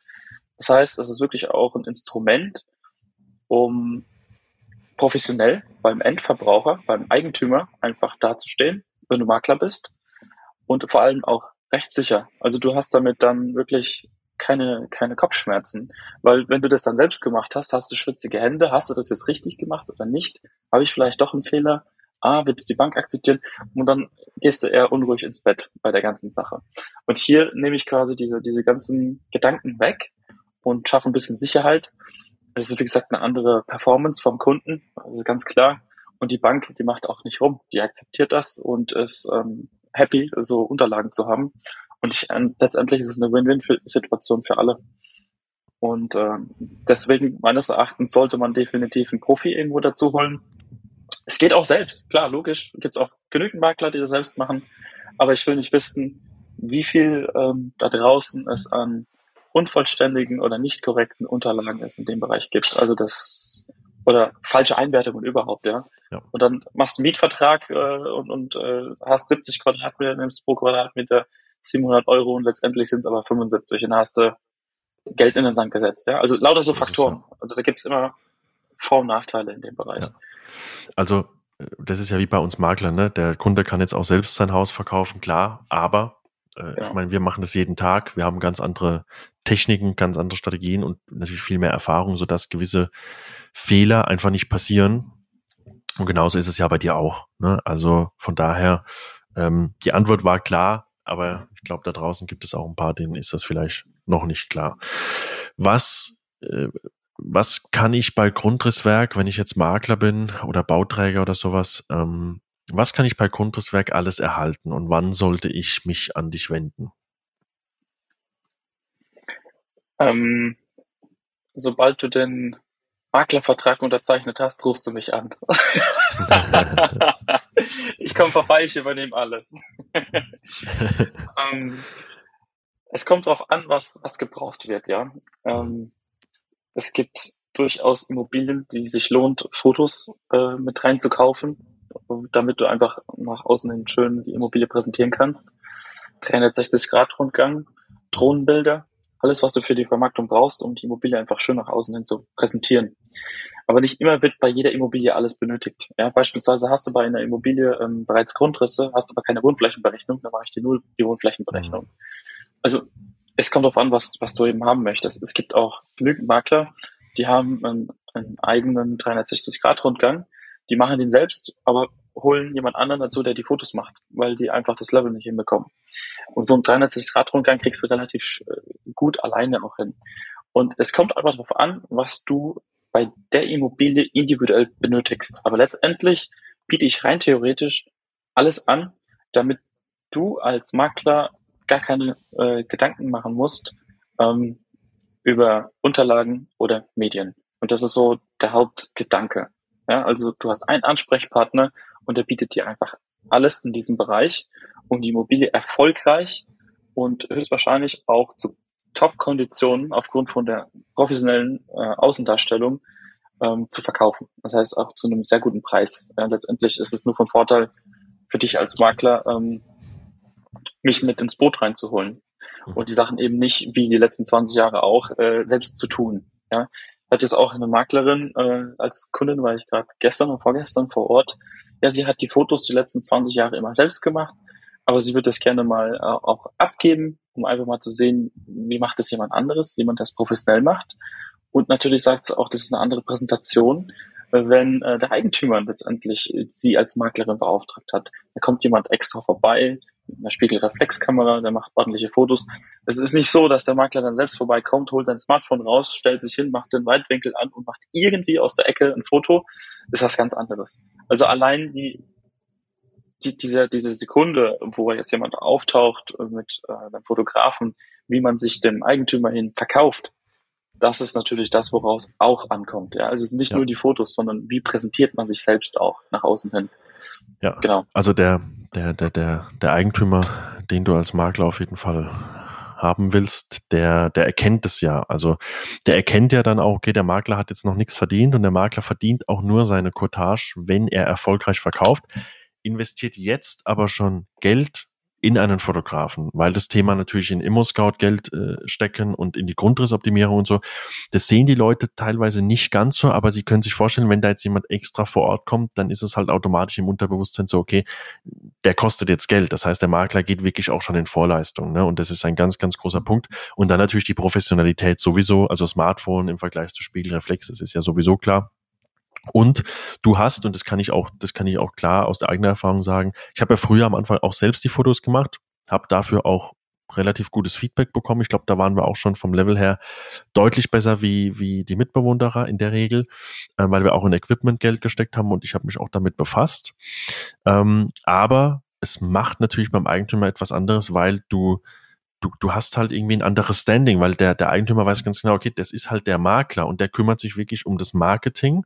Das heißt, das ist wirklich auch ein Instrument, um professionell beim Endverbraucher, beim Eigentümer einfach dazustehen, wenn du Makler bist und vor allem auch rechtssicher. Also du hast damit dann wirklich keine, keine Kopfschmerzen. Weil wenn du das dann selbst gemacht hast, hast du schwitzige Hände, hast du das jetzt richtig gemacht oder nicht? Habe ich vielleicht doch einen Fehler? Ah, wird es die Bank akzeptieren? Und dann gehst du eher unruhig ins Bett bei der ganzen Sache. Und hier nehme ich quasi diese, diese ganzen Gedanken weg und schaffe ein bisschen Sicherheit. Es ist, wie gesagt, eine andere Performance vom Kunden. Das ist ganz klar. Und die Bank, die macht auch nicht rum. Die akzeptiert das und ist ähm, happy, so Unterlagen zu haben. Und ich, äh, letztendlich ist es eine Win-Win-Situation für alle. Und äh, deswegen meines Erachtens sollte man definitiv einen Profi irgendwo dazu holen. Es geht auch selbst, klar, logisch. Gibt es auch genügend Makler, die das selbst machen. Aber ich will nicht wissen, wie viel ähm, da draußen es an unvollständigen oder nicht korrekten Unterlagen es in dem Bereich gibt. Also das oder falsche Einwertungen überhaupt, ja. ja. Und dann machst du einen Mietvertrag äh, und, und äh, hast 70 Quadratmeter, nimmst pro Quadratmeter 700 Euro und letztendlich sind es aber 75 und dann hast du Geld in den Sand gesetzt. Ja? Also lauter so Faktoren. So. Also da gibt es immer Vor- und Nachteile in dem Bereich. Ja. Also das ist ja wie bei uns Maklern, ne? Der Kunde kann jetzt auch selbst sein Haus verkaufen, klar, aber äh, ich meine, wir machen das jeden Tag, wir haben ganz andere Techniken, ganz andere Strategien und natürlich viel mehr Erfahrung, sodass gewisse Fehler einfach nicht passieren. Und genauso ist es ja bei dir auch. Ne? Also von daher, ähm, die Antwort war klar, aber ich glaube, da draußen gibt es auch ein paar, denen ist das vielleicht noch nicht klar. Was, äh, was kann ich bei Grundrisswerk, wenn ich jetzt Makler bin oder Bauträger oder sowas, ähm, was kann ich bei Grundrisswerk alles erhalten und wann sollte ich mich an dich wenden? Ähm, sobald du den Maklervertrag unterzeichnet hast, rufst du mich an. ich komme vorbei, ich übernehme alles. ähm, es kommt darauf an, was, was gebraucht wird, ja. Ähm, es gibt durchaus Immobilien, die sich lohnt, Fotos äh, mit reinzukaufen, damit du einfach nach außen hin schön die Immobilie präsentieren kannst. 360-Grad-Rundgang, Drohnenbilder, alles, was du für die Vermarktung brauchst, um die Immobilie einfach schön nach außen hin zu präsentieren. Aber nicht immer wird bei jeder Immobilie alles benötigt. Ja, beispielsweise hast du bei einer Immobilie ähm, bereits Grundrisse, hast aber keine Wohnflächenberechnung, dann mache ich dir nur die Wohnflächenberechnung. Mhm. Also es kommt darauf an, was, was du eben haben möchtest. Es gibt auch genügend Makler, die haben einen, einen eigenen 360-Grad-Rundgang, die machen den selbst, aber holen jemand anderen dazu, der die Fotos macht, weil die einfach das Level nicht hinbekommen. Und so einen 360-Grad-Rundgang kriegst du relativ äh, gut alleine auch hin. Und es kommt einfach darauf an, was du bei der Immobilie individuell benötigst. Aber letztendlich biete ich rein theoretisch alles an, damit du als Makler gar keine äh, Gedanken machen musst ähm, über Unterlagen oder Medien. Und das ist so der Hauptgedanke. Ja, also du hast einen Ansprechpartner und der bietet dir einfach alles in diesem Bereich, um die Immobilie erfolgreich und höchstwahrscheinlich auch zu Top-Konditionen aufgrund von der professionellen äh, Außendarstellung ähm, zu verkaufen. Das heißt auch zu einem sehr guten Preis. Ja, letztendlich ist es nur von Vorteil für dich als Makler, ähm, mich mit ins Boot reinzuholen und die Sachen eben nicht wie die letzten 20 Jahre auch äh, selbst zu tun. Ja, ich hatte jetzt auch eine Maklerin äh, als Kundin, weil ich gerade gestern und vorgestern vor Ort. Ja, sie hat die Fotos die letzten 20 Jahre immer selbst gemacht, aber sie würde das gerne mal äh, auch abgeben, um einfach mal zu sehen, wie macht das jemand anderes, jemand, der es professionell macht. Und natürlich sagt sie auch, das ist eine andere Präsentation, wenn äh, der Eigentümer letztendlich sie als Maklerin beauftragt hat. Da kommt jemand extra vorbei, mit einer Spiegelreflexkamera, der macht ordentliche Fotos. Es ist nicht so, dass der Makler dann selbst vorbeikommt, holt sein Smartphone raus, stellt sich hin, macht den Weitwinkel an und macht irgendwie aus der Ecke ein Foto. Das ist was ganz anderes. Also allein die, die diese, diese Sekunde, wo jetzt jemand auftaucht mit äh, einem Fotografen, wie man sich dem Eigentümer hin verkauft, das ist natürlich das, woraus auch ankommt. Ja? Also es sind nicht ja. nur die Fotos, sondern wie präsentiert man sich selbst auch nach außen hin. Ja, genau. Also der, der, der, der, der Eigentümer, den du als Makler auf jeden Fall haben willst, der, der erkennt es ja. Also der erkennt ja dann auch, okay, der Makler hat jetzt noch nichts verdient und der Makler verdient auch nur seine Cottage, wenn er erfolgreich verkauft, investiert jetzt aber schon Geld in einen Fotografen, weil das Thema natürlich in Immo-Scout Geld äh, stecken und in die Grundrissoptimierung und so. Das sehen die Leute teilweise nicht ganz so, aber sie können sich vorstellen, wenn da jetzt jemand extra vor Ort kommt, dann ist es halt automatisch im Unterbewusstsein so, okay, der kostet jetzt Geld. Das heißt, der Makler geht wirklich auch schon in Vorleistung. Ne? Und das ist ein ganz, ganz großer Punkt. Und dann natürlich die Professionalität sowieso, also Smartphone im Vergleich zu Spiegelreflex, das ist ja sowieso klar. Und du hast, und das kann ich auch, das kann ich auch klar aus der eigenen Erfahrung sagen, ich habe ja früher am Anfang auch selbst die Fotos gemacht, habe dafür auch relativ gutes Feedback bekommen. Ich glaube, da waren wir auch schon vom Level her deutlich besser wie, wie die Mitbewohnerer in der Regel, äh, weil wir auch in Equipment Geld gesteckt haben und ich habe mich auch damit befasst. Ähm, aber es macht natürlich beim Eigentümer etwas anderes, weil du du, du hast halt irgendwie ein anderes Standing, weil der, der Eigentümer weiß ganz genau, okay, das ist halt der Makler und der kümmert sich wirklich um das Marketing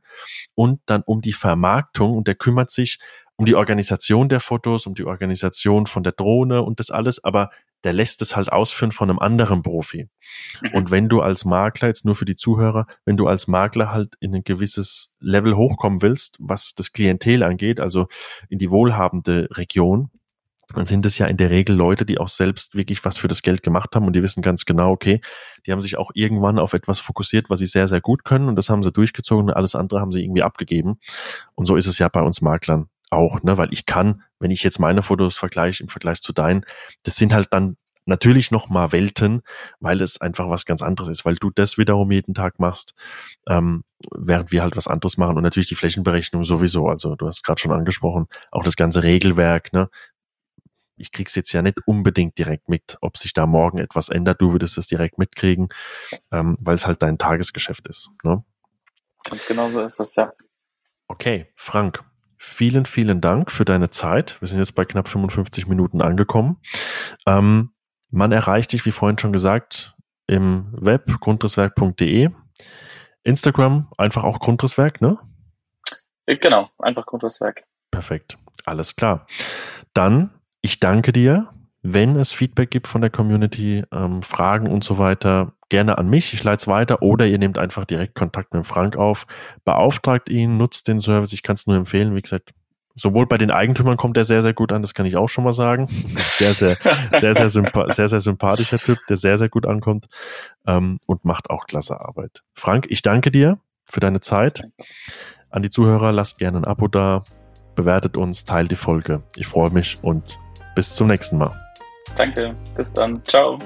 und dann um die Vermarktung und der kümmert sich um die Organisation der Fotos, um die Organisation von der Drohne und das alles, aber der lässt es halt ausführen von einem anderen Profi. Mhm. Und wenn du als Makler, jetzt nur für die Zuhörer, wenn du als Makler halt in ein gewisses Level hochkommen willst, was das Klientel angeht, also in die wohlhabende Region, dann sind es ja in der Regel Leute, die auch selbst wirklich was für das Geld gemacht haben und die wissen ganz genau, okay, die haben sich auch irgendwann auf etwas fokussiert, was sie sehr, sehr gut können und das haben sie durchgezogen und alles andere haben sie irgendwie abgegeben. Und so ist es ja bei uns Maklern auch, ne, weil ich kann, wenn ich jetzt meine Fotos vergleiche im Vergleich zu deinen, das sind halt dann natürlich noch mal Welten, weil es einfach was ganz anderes ist, weil du das wiederum jeden Tag machst, ähm, während wir halt was anderes machen und natürlich die Flächenberechnung sowieso. Also du hast gerade schon angesprochen, auch das ganze Regelwerk, ne, ich krieg's jetzt ja nicht unbedingt direkt mit, ob sich da morgen etwas ändert. Du würdest es direkt mitkriegen, ähm, weil es halt dein Tagesgeschäft ist. Ne? Ganz genau so ist das, ja. Okay, Frank, vielen, vielen Dank für deine Zeit. Wir sind jetzt bei knapp 55 Minuten angekommen. Ähm, man erreicht dich, wie vorhin schon gesagt, im Web grundrisswerk.de. Instagram einfach auch Grundrisswerk, ne? Genau, einfach Grundrisswerk. Perfekt, alles klar. Dann ich danke dir. Wenn es Feedback gibt von der Community, ähm, Fragen und so weiter, gerne an mich. Ich leite es weiter oder ihr nehmt einfach direkt Kontakt mit Frank auf. Beauftragt ihn, nutzt den Service. Ich kann es nur empfehlen. Wie gesagt, sowohl bei den Eigentümern kommt er sehr, sehr gut an, das kann ich auch schon mal sagen. Sehr, sehr, sehr, sehr, sehr, sehr sympathischer Typ, der sehr, sehr gut ankommt ähm, und macht auch klasse Arbeit. Frank, ich danke dir für deine Zeit. An die Zuhörer, lasst gerne ein Abo da, bewertet uns, teilt die Folge. Ich freue mich und bis zum nächsten Mal. Danke, bis dann. Ciao.